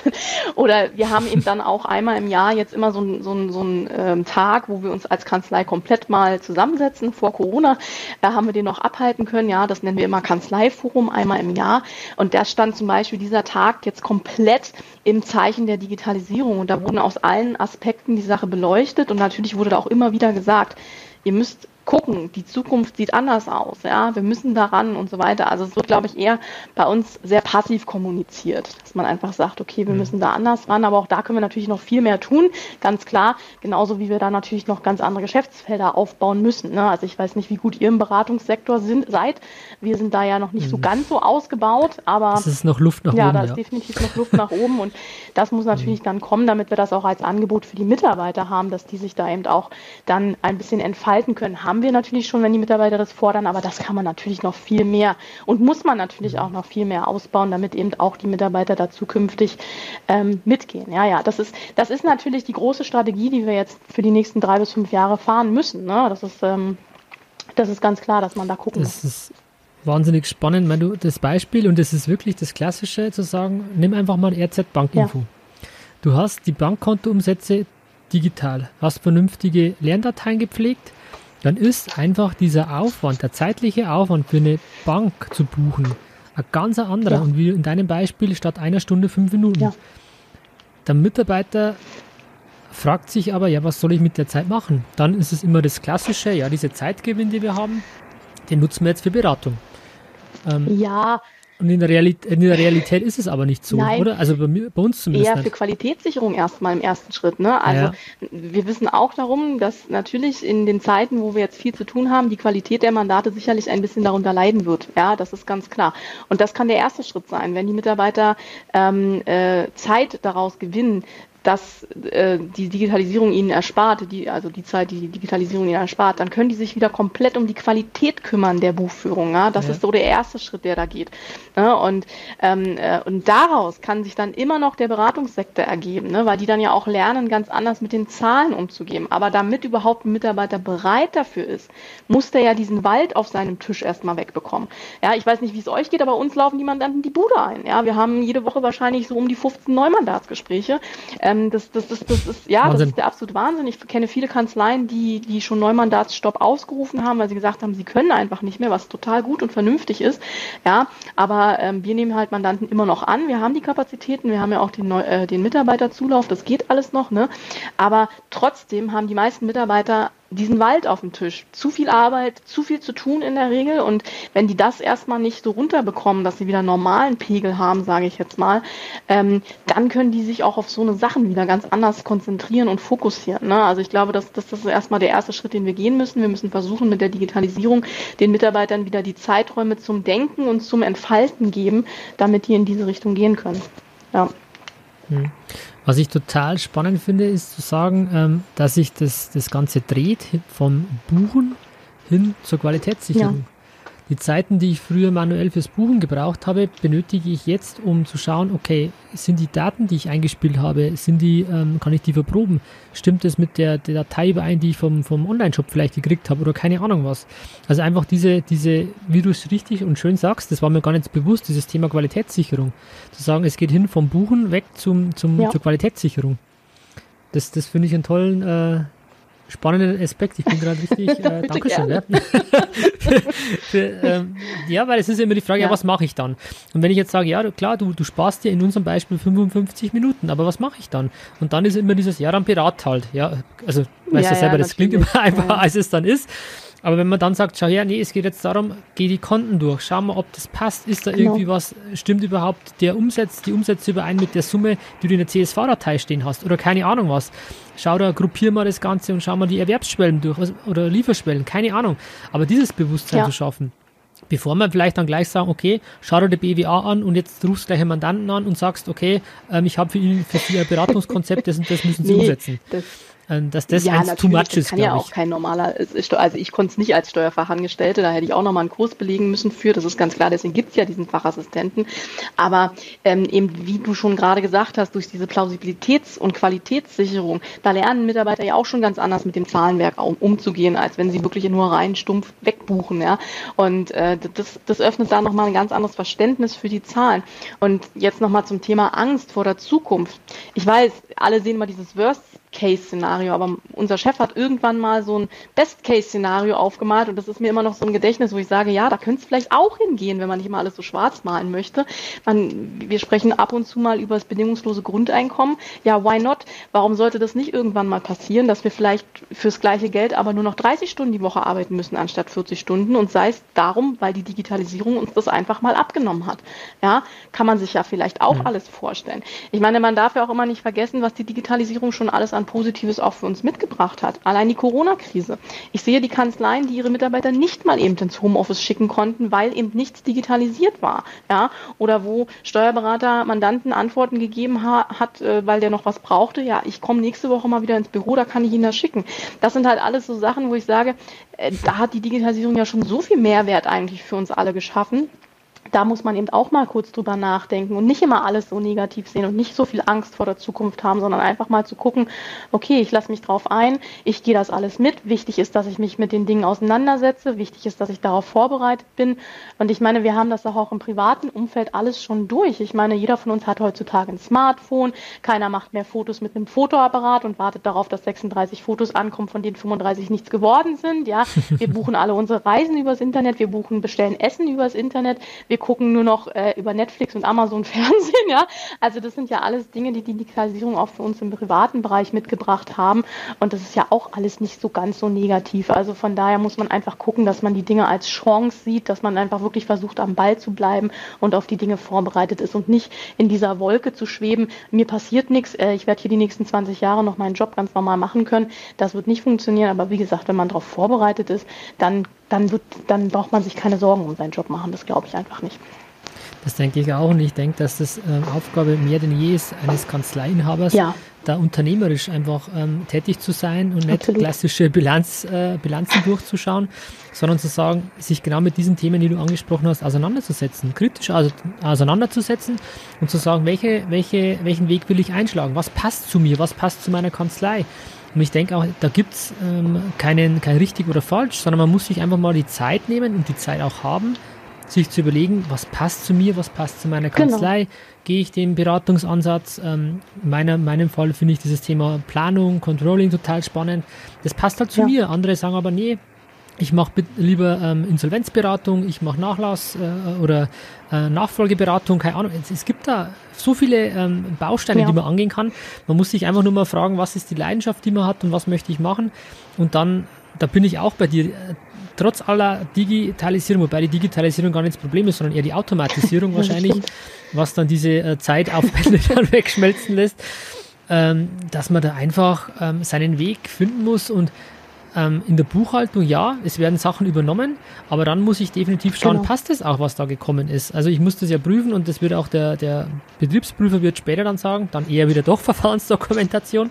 oder wir haben eben dann auch einmal im Jahr jetzt immer so, ein, so, ein, so einen ähm, Tag, wo wir uns als Kanzlei komplett mal zusammensetzen. Vor Corona da haben wir den noch abhalten können. Ja, das nennen wir immer Kanzleiforum einmal im Jahr. Und da stand zum Beispiel dieser Tag jetzt komplett im Zeichen der Digitalisierung. Und da wurden aus allen Aspekten die Sache beleuchtet. Und natürlich wurde da auch immer wieder gesagt, ihr müsst gucken, die Zukunft sieht anders aus, ja, wir müssen daran und so weiter. Also es wird, glaube ich, eher bei uns sehr passiv kommuniziert, dass man einfach sagt, okay, wir mhm. müssen da anders ran, aber auch da können wir natürlich noch viel mehr tun, ganz klar, genauso wie wir da natürlich noch ganz andere Geschäftsfelder aufbauen müssen. Ne? Also ich weiß nicht, wie gut ihr im Beratungssektor sind, seid. Wir sind da ja noch nicht mhm. so ganz so ausgebaut, aber es ist noch Luft nach ja, oben. Ja, da ist definitiv noch Luft nach oben und das muss natürlich mhm. dann kommen, damit wir das auch als Angebot für die Mitarbeiter haben, dass die sich da eben auch dann ein bisschen entfalten können haben wir natürlich schon, wenn die Mitarbeiter das fordern, aber das kann man natürlich noch viel mehr und muss man natürlich auch noch viel mehr ausbauen, damit eben auch die Mitarbeiter da zukünftig ähm, mitgehen. Ja, ja, das ist, das ist natürlich die große Strategie, die wir jetzt für die nächsten drei bis fünf Jahre fahren müssen. Ne? Das ist, ähm, das ist ganz klar, dass man da gucken das muss. Ist wahnsinnig spannend, wenn du das Beispiel und das ist wirklich das Klassische zu sagen, nimm einfach mal RZ Bankinfo. Ja. Du hast die Bankkontoumsätze digital, hast vernünftige Lerndateien gepflegt, dann ist einfach dieser Aufwand, der zeitliche Aufwand für eine Bank zu buchen, ein ganz anderer. Ja. Und wie in deinem Beispiel statt einer Stunde fünf Minuten. Ja. Der Mitarbeiter fragt sich aber, ja, was soll ich mit der Zeit machen? Dann ist es immer das Klassische, ja, diese Zeitgewinn, die wir haben, den nutzen wir jetzt für Beratung. Ähm, ja, und in der, Realität, in der Realität ist es aber nicht so, Nein, oder? Also bei, mir, bei uns zumindest. Eher für Qualitätssicherung erstmal im ersten Schritt. Ne? Also ja. wir wissen auch darum, dass natürlich in den Zeiten, wo wir jetzt viel zu tun haben, die Qualität der Mandate sicherlich ein bisschen darunter leiden wird. Ja, das ist ganz klar. Und das kann der erste Schritt sein, wenn die Mitarbeiter ähm, äh, Zeit daraus gewinnen, dass äh, die Digitalisierung ihnen erspart, die, also die Zeit, die die Digitalisierung ihnen erspart, dann können die sich wieder komplett um die Qualität kümmern der Buchführung. Ja? Das ja. ist so der erste Schritt, der da geht. Ja? Und, ähm, äh, und daraus kann sich dann immer noch der Beratungssektor ergeben, ne? weil die dann ja auch lernen, ganz anders mit den Zahlen umzugehen. Aber damit überhaupt ein Mitarbeiter bereit dafür ist, muss der ja diesen Wald auf seinem Tisch erstmal wegbekommen. Ja, ich weiß nicht, wie es euch geht, aber uns laufen die Mandanten die Bude ein. Ja, wir haben jede Woche wahrscheinlich so um die 15 Neumandatsgespräche. Äh, ähm, das, das, das, das ist, ja, Wahnsinn. das ist der absolute Wahnsinn. Ich kenne viele Kanzleien, die, die schon Neumandatsstopp ausgerufen haben, weil sie gesagt haben, sie können einfach nicht mehr, was total gut und vernünftig ist. Ja, aber ähm, wir nehmen halt Mandanten immer noch an. Wir haben die Kapazitäten, wir haben ja auch den, Neu äh, den Mitarbeiterzulauf, das geht alles noch, ne? Aber trotzdem haben die meisten Mitarbeiter diesen Wald auf dem Tisch. Zu viel Arbeit, zu viel zu tun in der Regel. Und wenn die das erstmal nicht so runterbekommen, dass sie wieder normalen Pegel haben, sage ich jetzt mal, ähm, dann können die sich auch auf so eine Sachen wieder ganz anders konzentrieren und fokussieren. Ne? Also ich glaube, dass, dass das ist erstmal der erste Schritt, den wir gehen müssen. Wir müssen versuchen, mit der Digitalisierung den Mitarbeitern wieder die Zeiträume zum Denken und zum Entfalten geben, damit die in diese Richtung gehen können. Ja. Hm. Was ich total spannend finde, ist zu sagen, ähm, dass sich das, das Ganze dreht vom Buchen hin zur Qualitätssicherung. Die Zeiten, die ich früher manuell fürs Buchen gebraucht habe, benötige ich jetzt, um zu schauen, okay, sind die Daten, die ich eingespielt habe, sind die, ähm, kann ich die verproben? Stimmt es mit der, der Datei überein, die ich vom, vom Online-Shop vielleicht gekriegt habe oder keine Ahnung was? Also einfach diese, diese, wie du es richtig und schön sagst, das war mir gar nicht bewusst, dieses Thema Qualitätssicherung. Zu sagen, es geht hin vom Buchen weg zum, zum, ja. zur Qualitätssicherung. Das, das finde ich einen tollen, äh, spannenden Aspekt. Ich bin gerade richtig, äh, *laughs* Dankeschön. Ja. *laughs* Ähm, ja, weil es ist immer die Frage, ja, ja was mache ich dann? Und wenn ich jetzt sage, ja, klar, du, du sparst dir in unserem Beispiel 55 Minuten, aber was mache ich dann? Und dann ist immer dieses, ja, dann Pirat halt. Ja, also, weißt ja, du selber, das klingt immer *laughs* einfacher, als es dann ist. Aber wenn man dann sagt, schau her, nee, es geht jetzt darum, geh die Konten durch, schau mal, ob das passt, ist da genau. irgendwie was, stimmt überhaupt der Umsatz, die Umsätze überein mit der Summe, die du in der CSV-Datei stehen hast oder keine Ahnung was. Schau da, gruppier mal das Ganze und schau mal die Erwerbsschwellen durch oder Lieferschwellen, keine Ahnung. Aber dieses Bewusstsein ja. zu schaffen, bevor man vielleicht dann gleich sagen, okay, schau dir die BWA an und jetzt rufst gleich einen Mandanten an und sagst, okay, ähm, ich habe für ihn für Sie ein Beratungskonzept, das und das müssen Sie nee, umsetzen. Das dass das ja, eins too much ist. Kann ja auch kein normaler, also ich konnte es nicht als Steuerfachangestellte, da hätte ich auch nochmal einen Kurs belegen müssen für, das ist ganz klar, deswegen gibt es ja diesen Fachassistenten. Aber ähm, eben, wie du schon gerade gesagt hast, durch diese Plausibilitäts- und Qualitätssicherung, da lernen Mitarbeiter ja auch schon ganz anders mit dem Zahlenwerk umzugehen, als wenn sie wirklich nur rein stumpf wegbuchen. Ja? Und äh, das, das öffnet da nochmal ein ganz anderes Verständnis für die Zahlen. Und jetzt nochmal zum Thema Angst vor der Zukunft. Ich weiß, alle sehen mal dieses Worst Case-Szenario, aber unser Chef hat irgendwann mal so ein Best-Case-Szenario aufgemalt und das ist mir immer noch so ein Gedächtnis, wo ich sage, ja, da könnte es vielleicht auch hingehen, wenn man nicht mal alles so schwarz malen möchte. Man, wir sprechen ab und zu mal über das bedingungslose Grundeinkommen. Ja, why not? Warum sollte das nicht irgendwann mal passieren, dass wir vielleicht fürs gleiche Geld aber nur noch 30 Stunden die Woche arbeiten müssen anstatt 40 Stunden und sei es darum, weil die Digitalisierung uns das einfach mal abgenommen hat. Ja, kann man sich ja vielleicht auch mhm. alles vorstellen. Ich meine, man darf ja auch immer nicht vergessen, was die Digitalisierung schon alles an an Positives auch für uns mitgebracht hat. Allein die Corona-Krise. Ich sehe die Kanzleien, die ihre Mitarbeiter nicht mal eben ins Homeoffice schicken konnten, weil eben nichts digitalisiert war. Ja? Oder wo Steuerberater Mandanten Antworten gegeben ha hat, äh, weil der noch was brauchte. Ja, ich komme nächste Woche mal wieder ins Büro, da kann ich Ihnen das schicken. Das sind halt alles so Sachen, wo ich sage, äh, da hat die Digitalisierung ja schon so viel Mehrwert eigentlich für uns alle geschaffen da muss man eben auch mal kurz drüber nachdenken und nicht immer alles so negativ sehen und nicht so viel Angst vor der Zukunft haben, sondern einfach mal zu gucken, okay, ich lasse mich drauf ein, ich gehe das alles mit. Wichtig ist, dass ich mich mit den Dingen auseinandersetze. Wichtig ist, dass ich darauf vorbereitet bin. Und ich meine, wir haben das auch im privaten Umfeld alles schon durch. Ich meine, jeder von uns hat heutzutage ein Smartphone. Keiner macht mehr Fotos mit einem Fotoapparat und wartet darauf, dass 36 Fotos ankommen, von denen 35 nichts geworden sind. Ja, wir *laughs* buchen alle unsere Reisen übers Internet. Wir buchen, bestellen Essen übers Internet. Wir gucken nur noch äh, über Netflix und Amazon *laughs* Fernsehen, ja. Also das sind ja alles Dinge, die die Digitalisierung auch für uns im privaten Bereich mitgebracht haben. Und das ist ja auch alles nicht so ganz so negativ. Also von daher muss man einfach gucken, dass man die Dinge als Chance sieht, dass man einfach wirklich versucht, am Ball zu bleiben und auf die Dinge vorbereitet ist und nicht in dieser Wolke zu schweben. Mir passiert nichts, äh, ich werde hier die nächsten 20 Jahre noch meinen Job ganz normal machen können. Das wird nicht funktionieren, aber wie gesagt, wenn man darauf vorbereitet ist, dann dann, wird, dann braucht man sich keine Sorgen um seinen Job machen. Das glaube ich einfach nicht. Das denke ich auch und ich denke, dass das ähm, Aufgabe mehr denn je ist eines Kanzleiinhabers, ja. da unternehmerisch einfach ähm, tätig zu sein und nicht Absolut. klassische Bilanz, äh, Bilanzen durchzuschauen, sondern zu sagen, sich genau mit diesen Themen, die du angesprochen hast, auseinanderzusetzen, kritisch also, auseinanderzusetzen und zu sagen, welche, welche, welchen Weg will ich einschlagen, was passt zu mir, was passt zu meiner Kanzlei und ich denke auch, da gibt es ähm, keinen, kein richtig oder falsch, sondern man muss sich einfach mal die Zeit nehmen und die Zeit auch haben, sich zu überlegen, was passt zu mir, was passt zu meiner genau. Kanzlei. Genau. Gehe ich den Beratungsansatz? Ähm, in meiner, meinem Fall finde ich dieses Thema Planung, Controlling total spannend. Das passt halt zu ja. mir. Andere sagen aber, nee, ich mache lieber ähm, Insolvenzberatung, ich mache Nachlass äh, oder äh, Nachfolgeberatung, keine Ahnung. Es, es gibt da so viele ähm, Bausteine, ja. die man angehen kann. Man muss sich einfach nur mal fragen, was ist die Leidenschaft, die man hat und was möchte ich machen. Und dann, da bin ich auch bei dir. Trotz aller Digitalisierung, wobei die Digitalisierung gar nicht das Problem ist, sondern eher die Automatisierung *laughs* wahrscheinlich, was dann diese äh, Zeitaufwände *laughs* dann wegschmelzen lässt, ähm, dass man da einfach ähm, seinen Weg finden muss und ähm, in der Buchhaltung ja, es werden Sachen übernommen, aber dann muss ich definitiv schauen, genau. passt das auch, was da gekommen ist. Also ich muss das ja prüfen und das wird auch der, der Betriebsprüfer wird später dann sagen, dann eher wieder doch *laughs* Verfahrensdokumentation.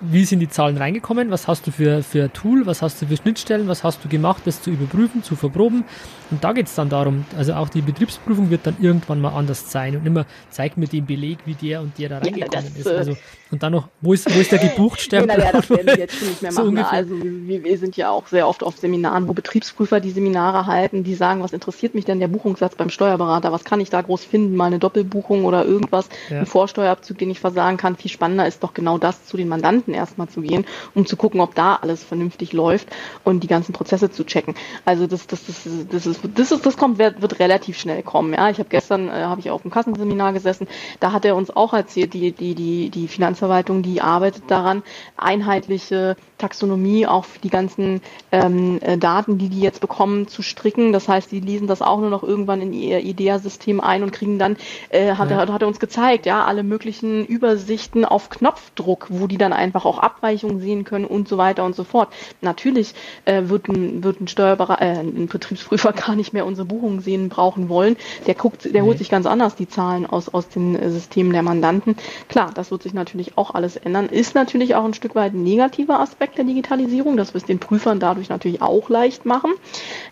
wie sind die Zahlen reingekommen, was hast du für, für Tool, was hast du für Schnittstellen, was hast du gemacht, das zu überprüfen, zu verproben. Und da geht es dann darum, also auch die Betriebsprüfung wird dann irgendwann mal anders sein und immer zeigt mir den Beleg, wie der und der da reingekommen ja, das, ist. Also, und dann noch, wo ist, wo ist der Gebuchtstempel? Ja, das werden wir jetzt schon nicht mehr *laughs* machen. So also wir, wir, sind ja auch sehr oft auf Seminaren, wo Betriebsprüfer die Seminare halten, die sagen, was interessiert mich denn der Buchungssatz beim Steuerberater, was kann ich da groß finden, mal eine Doppelbuchung oder irgendwas, ja. ein Vorsteuerabzug, den ich versagen kann. Viel spannender ist doch genau das, zu den Mandanten erstmal zu gehen, um zu gucken, ob da alles vernünftig läuft und die ganzen Prozesse zu checken. Also das, das, das, das ist, das ist, das kommt, wird, wird relativ schnell kommen. Ja, ich habe gestern, äh, habe ich auf dem Kassenseminar gesessen, da hat er uns auch erzählt, die, die, die, die Finanzverwaltung, die arbeitet daran, einheitliche Taxonomie auf die ganzen ähm, äh, Daten, die die jetzt bekommen, zu stricken. Das heißt, die lesen das auch nur noch irgendwann in ihr IDEA-System ein und kriegen dann, äh, hat, ja. er, hat er uns gezeigt, ja, alle möglichen Übersichten auf Knopfdruck, wo die dann einfach auch Abweichungen sehen können und so weiter und so fort. Natürlich äh, wird, ein, wird ein Steuerberater, äh, ein Betriebsprüfer *laughs* gar nicht mehr unsere Buchungen sehen brauchen wollen. Der guckt, der nee. holt sich ganz anders die Zahlen aus, aus den äh, Systemen der Mandanten. Klar, das wird sich natürlich auch alles ändern. Ist natürlich auch ein Stück weit ein negativer Aspekt Aspekt der Digitalisierung, dass wir es den Prüfern dadurch natürlich auch leicht machen.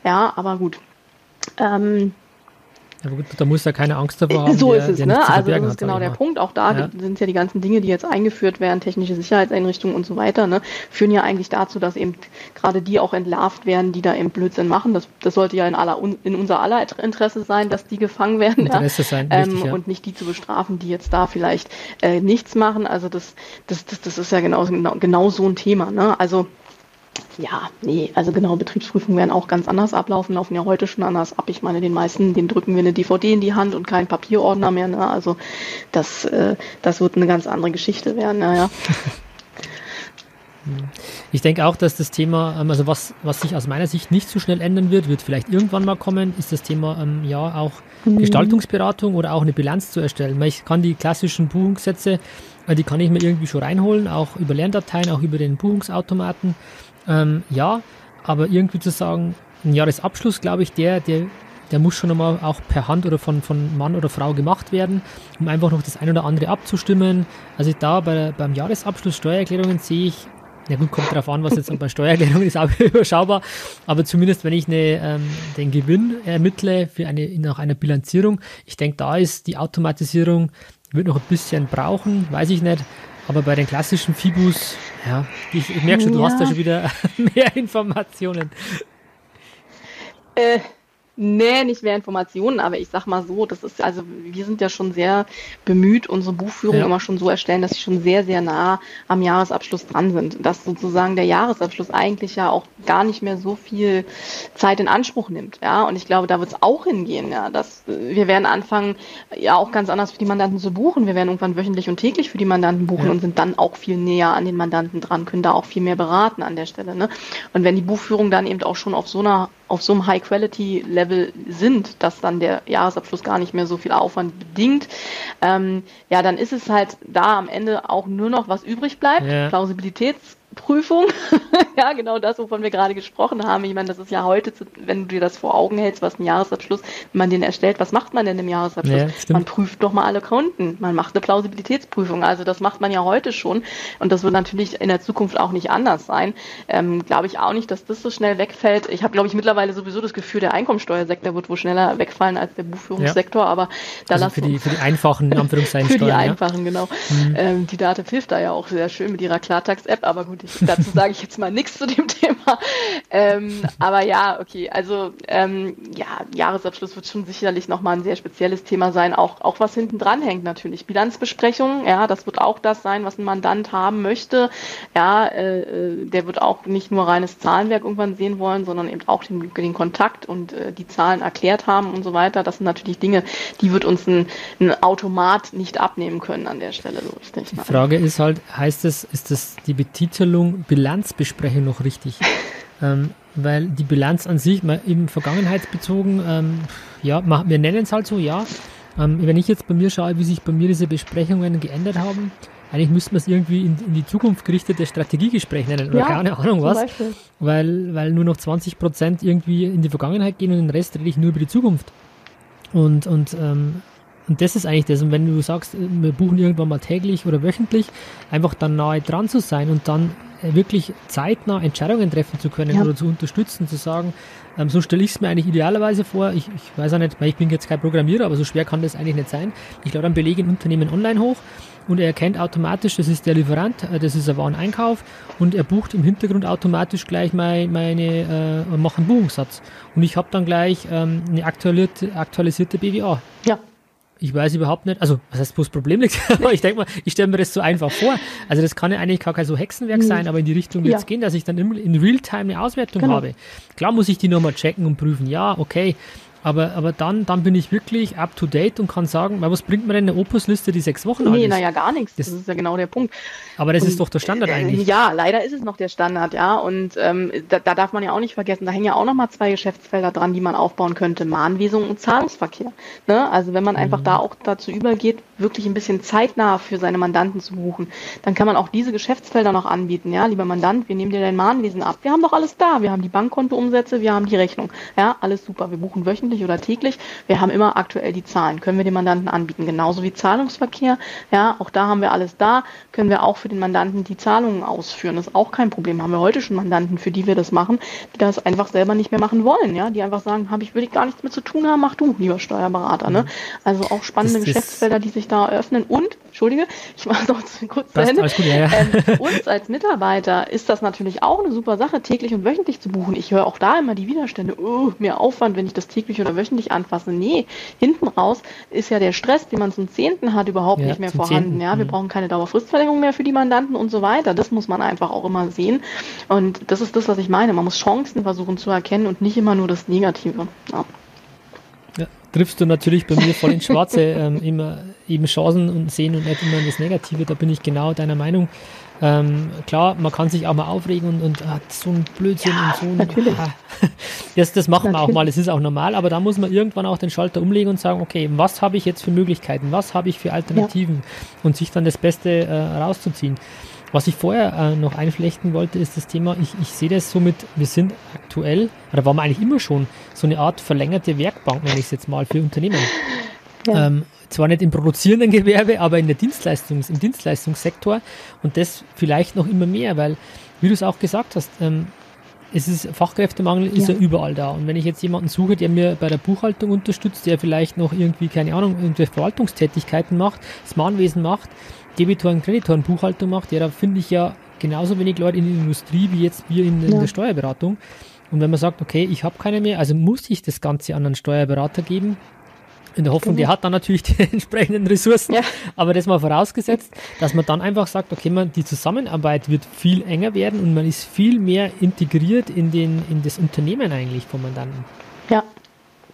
Ja, aber gut. Ähm, ja, gut, da muss ja keine Angst davor haben. So der, ist es, ne? Also das ist genau der Punkt. Auch da ja. sind ja die ganzen Dinge, die jetzt eingeführt werden, technische Sicherheitseinrichtungen und so weiter, ne, führen ja eigentlich dazu, dass eben gerade die auch entlarvt werden, die da eben Blödsinn machen. Das, das sollte ja in aller in unser aller Interesse sein, dass die gefangen werden. Interesse ja? sein, richtig, ähm, ja. Und nicht die zu bestrafen, die jetzt da vielleicht äh, nichts machen. Also das, das, das, das ist ja genau, genau, genau so ein Thema. Ne? Also ja, nee, also genau, Betriebsprüfungen werden auch ganz anders ablaufen, laufen ja heute schon anders ab. Ich meine, den meisten, den drücken wir eine DVD in die Hand und keinen Papierordner mehr. Ne? Also das, äh, das wird eine ganz andere Geschichte werden. Naja. *laughs* Ich denke auch, dass das Thema, ähm, also was, was sich aus meiner Sicht nicht so schnell ändern wird, wird vielleicht irgendwann mal kommen, ist das Thema ähm, ja auch mhm. Gestaltungsberatung oder auch eine Bilanz zu erstellen. Weil ich kann die klassischen Buchungssätze, äh, die kann ich mir irgendwie schon reinholen, auch über Lerndateien, auch über den Buchungsautomaten. Ähm, ja, aber irgendwie zu sagen, ein Jahresabschluss, glaube ich, der, der, der muss schon einmal auch per Hand oder von, von Mann oder Frau gemacht werden, um einfach noch das ein oder andere abzustimmen. Also da bei, beim Jahresabschluss Steuererklärungen sehe ich, ja gut, kommt darauf an, was jetzt bei Steuererklärungen ist, *laughs* auch überschaubar, aber zumindest wenn ich eine, ähm, den Gewinn ermittle für eine, nach einer Bilanzierung, ich denke, da ist die Automatisierung, wird noch ein bisschen brauchen, weiß ich nicht, aber bei den klassischen Fibus, ja, ich, ich merke schon, du ja. hast da schon wieder *laughs* mehr Informationen. Äh, Nee, nicht mehr Informationen, aber ich sag mal so, das ist, also wir sind ja schon sehr bemüht, unsere Buchführung ja. immer schon so erstellen, dass sie schon sehr, sehr nah am Jahresabschluss dran sind. Dass sozusagen der Jahresabschluss eigentlich ja auch gar nicht mehr so viel Zeit in Anspruch nimmt. Ja, und ich glaube, da wird es auch hingehen, ja, dass wir werden anfangen, ja auch ganz anders für die Mandanten zu buchen. Wir werden irgendwann wöchentlich und täglich für die Mandanten buchen ja. und sind dann auch viel näher an den Mandanten dran, können da auch viel mehr beraten an der Stelle. Ne? Und wenn die Buchführung dann eben auch schon auf so einer auf so einem High-Quality-Level sind, dass dann der Jahresabschluss gar nicht mehr so viel Aufwand bedingt, ähm, ja, dann ist es halt da am Ende auch nur noch was übrig bleibt. Ja. Plausibilitäts Prüfung. *laughs* ja, genau das, wovon wir gerade gesprochen haben. Ich meine, das ist ja heute, wenn du dir das vor Augen hältst, was ein Jahresabschluss, wenn man den erstellt, was macht man denn im Jahresabschluss? Ja, man prüft doch mal alle Konten. Man macht eine Plausibilitätsprüfung. Also das macht man ja heute schon. Und das wird natürlich in der Zukunft auch nicht anders sein. Ähm, glaube ich auch nicht, dass das so schnell wegfällt. Ich habe, glaube ich, mittlerweile sowieso das Gefühl, der Einkommensteuersektor wird wohl schneller wegfallen als der Buchführungssektor. Ja. Aber da also für die, für die einfachen, *laughs* Für die einfachen, genau. Mhm. Ähm, die Dativ hilft da ja auch sehr schön mit ihrer Klartax-App. Aber gut, ich, dazu sage ich jetzt mal nichts zu dem *laughs* Thema. Ähm, aber ja, okay, also ähm, ja, Jahresabschluss wird schon sicherlich nochmal ein sehr spezielles Thema sein, auch, auch was hinten dran hängt natürlich. Bilanzbesprechung, ja, das wird auch das sein, was ein Mandant haben möchte. Ja, äh, äh, der wird auch nicht nur reines Zahlenwerk irgendwann sehen wollen, sondern eben auch den, den Kontakt und äh, die Zahlen erklärt haben und so weiter. Das sind natürlich Dinge, die wird uns ein, ein Automat nicht abnehmen können an der Stelle. So richtig. Die Frage ist halt, heißt es, ist das die Betitelung Bilanzbesprechung noch richtig? *laughs* ähm, weil die Bilanz an sich, mal eben vergangenheitsbezogen, ähm, ja, wir nennen es halt so, ja. Ähm, wenn ich jetzt bei mir schaue, wie sich bei mir diese Besprechungen geändert haben, eigentlich müsste man es irgendwie in, in, die Zukunft gerichtete Strategiegespräch nennen oder ja, keine Ahnung was. Weil, weil nur noch 20 Prozent irgendwie in die Vergangenheit gehen und den Rest rede ich nur über die Zukunft. Und, und ähm, und das ist eigentlich das. Und wenn du sagst, wir buchen irgendwann mal täglich oder wöchentlich, einfach dann nahe dran zu sein und dann äh, wirklich zeitnah Entscheidungen treffen zu können ja. oder zu unterstützen, zu sagen, ähm, so stelle ich es mir eigentlich idealerweise vor. Ich, ich weiß auch nicht, ich bin jetzt kein Programmierer, aber so schwer kann das eigentlich nicht sein. Ich lade einen Beleg in Unternehmen online hoch und er erkennt automatisch, das ist der Lieferant, äh, das ist ein Wareneinkauf und er bucht im Hintergrund automatisch gleich mein, meine, äh, macht einen Buchungssatz. Und ich habe dann gleich ähm, eine aktualisierte, aktualisierte BWA. Ja. Ich weiß überhaupt nicht, also was heißt, wo das Problem liegt, *laughs* aber ich denke mal, ich stelle mir das so einfach vor. Also das kann ja eigentlich gar kein so Hexenwerk sein, aber in die Richtung wird es ja. gehen, dass ich dann in Realtime eine Auswertung genau. habe. Klar muss ich die nochmal checken und prüfen, ja, okay, aber, aber dann, dann bin ich wirklich up to date und kann sagen, was bringt mir denn eine Opus-Liste, die sechs Wochen alt ist? Nee, naja, gar nichts. Das, das, ist ja genau der Punkt. Aber das und, ist doch der Standard eigentlich. Ja, leider ist es noch der Standard, ja. Und ähm, da, da darf man ja auch nicht vergessen, da hängen ja auch nochmal zwei Geschäftsfelder dran, die man aufbauen könnte. Mahnwesung und Zahlungsverkehr. Ne? Also wenn man mhm. einfach da auch dazu übergeht, wirklich ein bisschen zeitnah für seine Mandanten zu buchen, dann kann man auch diese Geschäftsfelder noch anbieten. Ja, lieber Mandant, wir nehmen dir dein Mahnwesen ab. Wir haben doch alles da. Wir haben die Bankkontoumsätze, wir haben die Rechnung. Ja, alles super. Wir buchen wöchentlich wöchentlich oder täglich. Wir haben immer aktuell die Zahlen, können wir dem Mandanten anbieten. Genauso wie Zahlungsverkehr. Ja, auch da haben wir alles da, können wir auch für den Mandanten die Zahlungen ausführen. Das ist auch kein Problem. Haben wir heute schon Mandanten, für die wir das machen, die das einfach selber nicht mehr machen wollen. Ja, die einfach sagen, habe ich, will ich gar nichts mit zu tun haben, mach du, lieber Steuerberater. Ne? Mhm. Also auch spannende das, Geschäftsfelder, die sich da eröffnen. Und, Entschuldige, ich mache noch kurz zu Ende. Gut, ja, ja. Ähm, uns als Mitarbeiter ist das natürlich auch eine super Sache, täglich und wöchentlich zu buchen. Ich höre auch da immer die Widerstände, oh, mehr Aufwand, wenn ich das täglich oder wöchentlich anfassen. Nee, hinten raus ist ja der Stress, den man zum Zehnten hat, überhaupt ja, nicht mehr vorhanden. 10. Ja, wir mhm. brauchen keine Dauerfristverlängerung mehr für die Mandanten und so weiter. Das muss man einfach auch immer sehen. Und das ist das, was ich meine. Man muss Chancen versuchen zu erkennen und nicht immer nur das Negative. Ja. Ja, triffst du natürlich bei mir voll ins Schwarze, *laughs* ähm, immer eben Chancen und sehen und nicht immer das Negative. Da bin ich genau deiner Meinung. Ähm, klar, man kann sich auch mal aufregen und, und ah, so ein Blödsinn ja, und so. Natürlich. Ah, *laughs* das, das machen natürlich. wir auch mal, es ist auch normal, aber da muss man irgendwann auch den Schalter umlegen und sagen, okay, was habe ich jetzt für Möglichkeiten, was habe ich für Alternativen ja. und sich dann das Beste äh, rauszuziehen. Was ich vorher äh, noch einflechten wollte, ist das Thema, ich, ich sehe das somit, wir sind aktuell, oder waren wir eigentlich immer schon, so eine Art verlängerte Werkbank, nenne ich es jetzt mal, für Unternehmen. Ja. Ähm, zwar nicht im produzierenden Gewerbe, aber in der Dienstleistungs-, im Dienstleistungssektor und das vielleicht noch immer mehr, weil, wie du es auch gesagt hast, ähm, es ist Fachkräftemangel ist ja. ja. überall da. Und wenn ich jetzt jemanden suche, der mir bei der Buchhaltung unterstützt, der vielleicht noch irgendwie, keine Ahnung, irgendwelche Verwaltungstätigkeiten macht, das Mahnwesen macht, Debitoren, Kreditoren, Buchhaltung macht, ja, da finde ich ja genauso wenig Leute in der Industrie wie jetzt wir in, in ja. der Steuerberatung. Und wenn man sagt, okay, ich habe keine mehr, also muss ich das Ganze an einen Steuerberater geben, in der Hoffnung, genau. der hat dann natürlich *laughs* die entsprechenden Ressourcen. Ja. Aber das mal vorausgesetzt, dass man dann einfach sagt, okay, man, die Zusammenarbeit wird viel enger werden und man ist viel mehr integriert in, den, in das Unternehmen eigentlich vom Mandanten.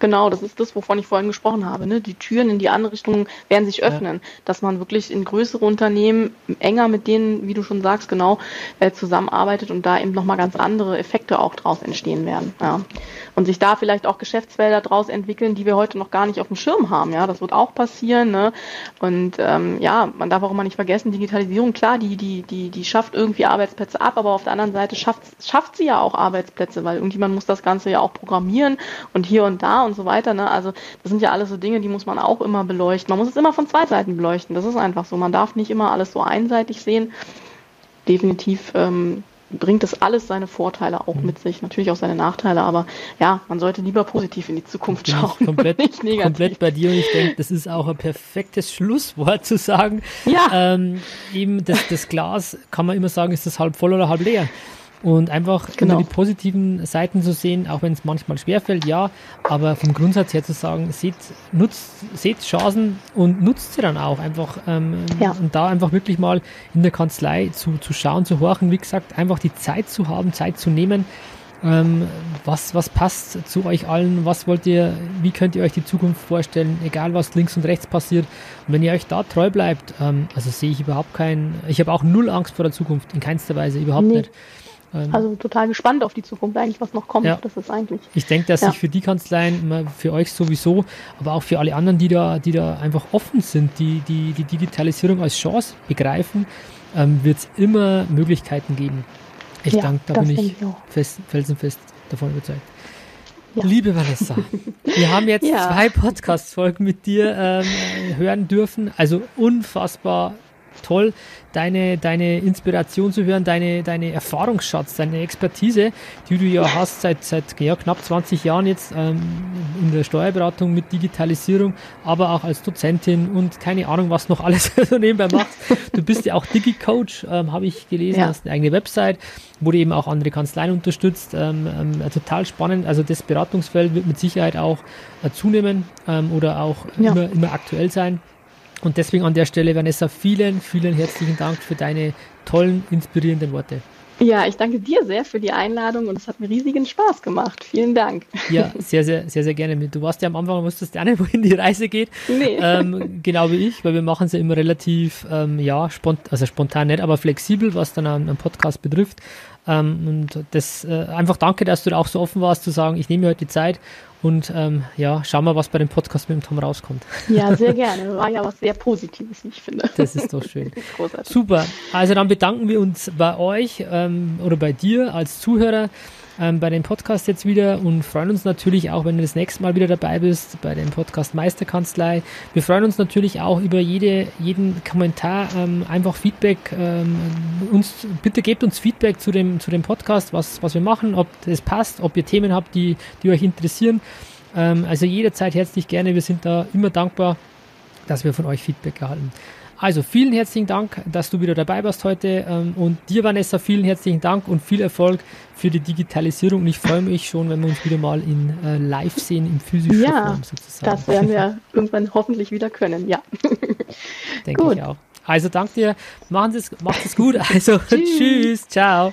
Genau, das ist das, wovon ich vorhin gesprochen habe. Ne? Die Türen in die andere Richtung werden sich öffnen, ja. dass man wirklich in größere Unternehmen enger mit denen, wie du schon sagst, genau äh, zusammenarbeitet und da eben nochmal ganz andere Effekte auch draus entstehen werden. Ja. Und sich da vielleicht auch Geschäftsfelder draus entwickeln, die wir heute noch gar nicht auf dem Schirm haben. Ja, das wird auch passieren. Ne? Und ähm, ja, man darf auch immer nicht vergessen, Digitalisierung, klar, die, die, die, die schafft irgendwie Arbeitsplätze ab, aber auf der anderen Seite schafft, schafft sie ja auch Arbeitsplätze, weil irgendjemand muss das Ganze ja auch programmieren und hier und da und und so weiter. Ne? Also das sind ja alles so Dinge, die muss man auch immer beleuchten. Man muss es immer von zwei Seiten beleuchten. Das ist einfach so. Man darf nicht immer alles so einseitig sehen. Definitiv ähm, bringt das alles seine Vorteile auch mhm. mit sich, natürlich auch seine Nachteile, aber ja, man sollte lieber positiv in die Zukunft schauen. Komplett, nicht negativ. komplett bei dir und ich denke, das ist auch ein perfektes Schlusswort zu sagen. Ja. Ähm, eben das, das Glas kann man immer sagen, ist das halb voll oder halb leer. Und einfach genau. immer die positiven Seiten zu sehen, auch wenn es manchmal schwerfällt, ja, aber vom Grundsatz her zu sagen, seht, nutzt, seht Chancen und nutzt sie dann auch einfach. Ähm, ja. Und da einfach wirklich mal in der Kanzlei zu, zu schauen, zu horchen, wie gesagt, einfach die Zeit zu haben, Zeit zu nehmen. Ähm, was, was passt zu euch allen? Was wollt ihr, wie könnt ihr euch die Zukunft vorstellen? Egal was links und rechts passiert. Und wenn ihr euch da treu bleibt, ähm, also sehe ich überhaupt keinen, ich habe auch null Angst vor der Zukunft, in keinster Weise, überhaupt nee. nicht. Ähm, also total gespannt auf die Zukunft eigentlich, was noch kommt. Ja. Das ist eigentlich. Ich denke, dass ja. sich für die Kanzleien, für euch sowieso, aber auch für alle anderen, die da, die da einfach offen sind, die die, die Digitalisierung als Chance begreifen, ähm, wird es immer Möglichkeiten geben. Ich ja, denke, da bin ich, ich fest, felsenfest davon überzeugt. Ja. Liebe Vanessa, *laughs* wir haben jetzt ja. zwei Podcast-Folgen mit dir ähm, hören dürfen. Also unfassbar toll, deine, deine Inspiration zu hören, deine, deine Erfahrungsschatz, deine Expertise, die du ja hast seit, seit ja, knapp 20 Jahren jetzt ähm, in der Steuerberatung mit Digitalisierung, aber auch als Dozentin und keine Ahnung, was noch alles *laughs* so nebenbei machst. Du bist ja auch Digi-Coach, ähm, habe ich gelesen, ja. hast eine eigene Website, wo du eben auch andere Kanzleien unterstützt. Ähm, ähm, total spannend. Also das Beratungsfeld wird mit Sicherheit auch äh, zunehmen ähm, oder auch ja. immer, immer aktuell sein. Und deswegen an der Stelle, Vanessa, vielen, vielen herzlichen Dank für deine tollen, inspirierenden Worte. Ja, ich danke dir sehr für die Einladung und es hat mir riesigen Spaß gemacht. Vielen Dank. Ja, *laughs* sehr, sehr, sehr, sehr gerne. Du warst ja am Anfang, wusstest ja nicht, wohin die Reise geht. Nee. Ähm, *laughs* genau wie ich, weil wir machen es ja immer relativ, ähm, ja, spont also spontan nicht, aber flexibel, was dann einen Podcast betrifft. Ähm, und das äh, einfach danke, dass du da auch so offen warst zu sagen, ich nehme mir heute die Zeit und ähm, ja, schauen wir, was bei dem Podcast mit dem Tom rauskommt. Ja, sehr *laughs* gerne. War ja was sehr Positives, wie ich finde. Das ist doch schön. *laughs* Großartig. Super. Also dann bedanken wir uns bei euch ähm, oder bei dir als Zuhörer ähm, bei dem Podcast jetzt wieder und freuen uns natürlich auch, wenn du das nächste Mal wieder dabei bist bei dem Podcast Meisterkanzlei. Wir freuen uns natürlich auch über jede, jeden Kommentar, ähm, einfach Feedback. Ähm, uns, bitte gebt uns Feedback zu dem, zu dem Podcast, was, was wir machen, ob das passt, ob ihr Themen habt, die, die euch interessieren. Ähm, also jederzeit herzlich gerne. Wir sind da immer dankbar, dass wir von euch Feedback erhalten. Also vielen herzlichen Dank, dass du wieder dabei warst heute ähm, und dir Vanessa vielen herzlichen Dank und viel Erfolg für die Digitalisierung und ich freue mich schon, wenn wir uns wieder mal in äh, live sehen, im physischen ja, Form sozusagen. das werden wir *laughs* irgendwann hoffentlich wieder können, ja. Denke ich auch. Also danke dir, machen es, macht es gut, also *laughs* tschüss. tschüss, ciao.